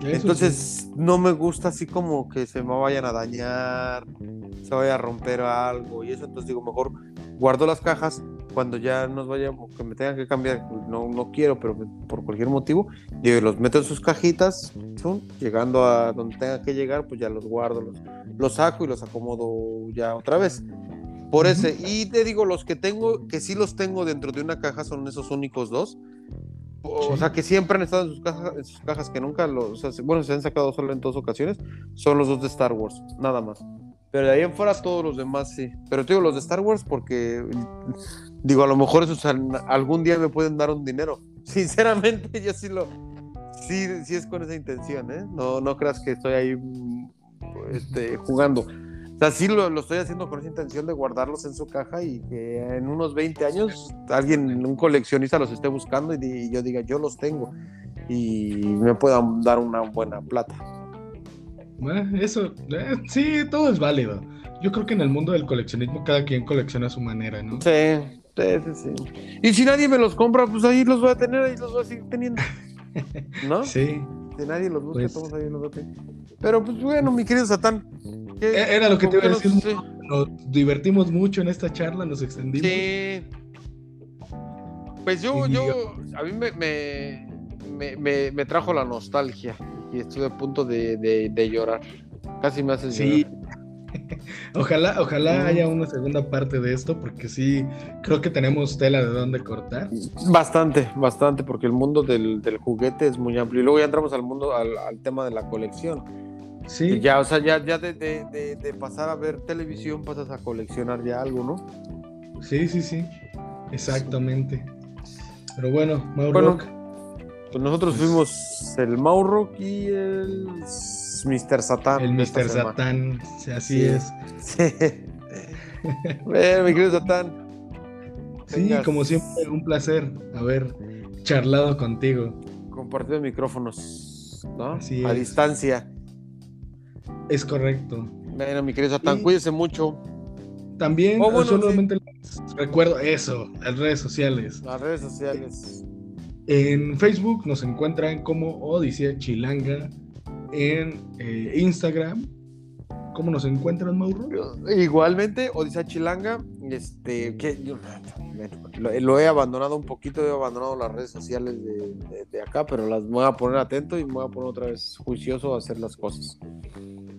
Entonces no me gusta así como que se me vayan a dañar, se vaya a romper algo y eso. Entonces digo, mejor guardo las cajas cuando ya nos vayamos, que me tengan que cambiar, no, no quiero, pero por cualquier motivo, digo, los meto en sus cajitas, llegando a donde tenga que llegar, pues ya los guardo, los, los saco y los acomodo ya otra vez. Por ese, y te digo, los que tengo, que sí los tengo dentro de una caja, son esos únicos dos o sea, que siempre han estado en sus cajas, en sus cajas que nunca los, o sea, bueno, se han sacado solo en dos ocasiones, son los dos de Star Wars, nada más. Pero de ahí en fuera todos los demás sí. Pero te digo los de Star Wars porque, digo, a lo mejor esos algún día me pueden dar un dinero. [laughs] Sinceramente, yo sí lo, sí, sí es con esa intención, ¿eh? No, no creas que estoy ahí este, jugando sea, sí lo, estoy haciendo con esa intención de guardarlos en su caja y que en unos 20 años alguien, un coleccionista los esté buscando y, yo diga, yo los tengo y me puedan dar una buena plata. Bueno, eso, eh, sí, todo es válido. Yo creo que en el mundo del coleccionismo cada quien colecciona a su manera, ¿no? Sí, sí, sí. Y si nadie me los compra, pues ahí los voy a tener, ahí los voy a seguir teniendo. [laughs] ¿No? Sí. Si nadie los busca, pues todos ahí los voy a tener. Pero pues bueno, mi querido Satán, e-, era lo que te iba a decir. Nos, divertimos mucho en esta charla, nos extendimos. Sí. Pues yo, yo, a mí me, me, me, trajo la nostalgia y estuve a punto de, de, llorar. Casi me hace sí. [laughs] ojalá, ojalá haya una segunda parte de esto, porque sí, creo que tenemos tela de dónde cortar. Bastante, bastante, porque el mundo del, del juguete es muy amplio. Y luego ya entramos al mundo, al, al tema de la colección Sí. Ya, o sea, ya, ya de, de, de, pasar a ver televisión pasas a coleccionar ya algo, ¿no? Sí, sí, sí. Exactamente. Pero bueno, Mauro. pues nosotros pues fuimos el Mauro y el Mr. Satán. El Mr. Satán, así es. Sí. [laughs] bueno, mi querido Satán. Sí, como siempre, un placer haber charlado contigo. Compartido micrófonos, ¿no? a distancia. Es correcto. Bueno, mi querido Satán, cuídese mucho. También oh, solamente recuerdo eso, las redes sociales. Las redes sociales. En Facebook nos encuentran como Odisea Chilanga. En eh, Instagram cómo nos encuentran, Mauro. Igualmente, Odisea Chilanga, este, que yo, lo, he abandonado un poquito, he abandonado las redes sociales de, acá, pero las voy a poner atento y me voy a poner otra vez juicioso a hacer las cosas.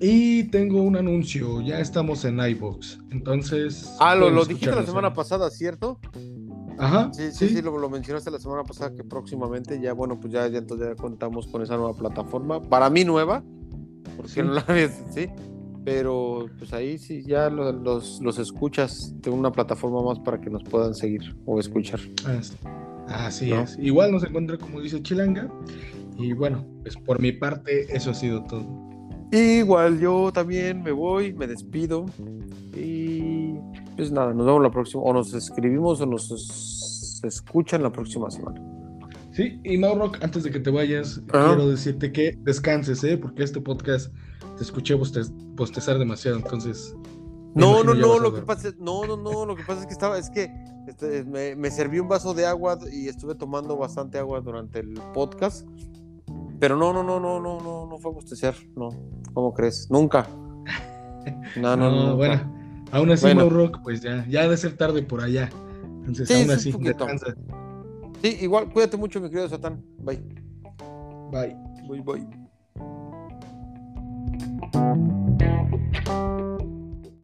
Y tengo un anuncio, ya estamos en iBox, entonces... Ah, lo, lo dijiste la semana pasada, ¿cierto? Ajá. Sí, sí, sí, lo, mencionaste la semana pasada que próximamente ya, bueno, pues ya, ya entonces ya contamos con esa nueva plataforma. Para mí nueva, porque no la sí, pero pues ahí sí ya los, los, escuchas de una plataforma más para que nos puedan seguir o escuchar. Así es. Igual nos encuentra como dice Chilanga. Y bueno, pues por mi parte eso ha sido todo. Igual yo también me voy, me despido y pues nada, nos vemos la próxima, o nos escribimos o nos escuchan la próxima semana. Sí, y Mauro, antes de que te vayas, quiero decirte que descanses, ¿eh? porque este podcast te escuché bostezar demasiado, entonces. No, no, no, lo que pasa es, no, no, no, lo que pasa es que estaba, es que este, me, me serví un vaso de agua y estuve tomando bastante agua durante el podcast. Pero no, no, no, no, no, no, no fue bostecer, no. ¿Cómo crees? Nunca. [laughs] No, no, no. Nunca. Bueno, aún así no rock, pues ya, ya de ser tarde por allá. Entonces, aún sí, así, descansa. Sí, igual, cuídate mucho, mi querido Satán. Bye. Bye. Bye, bye.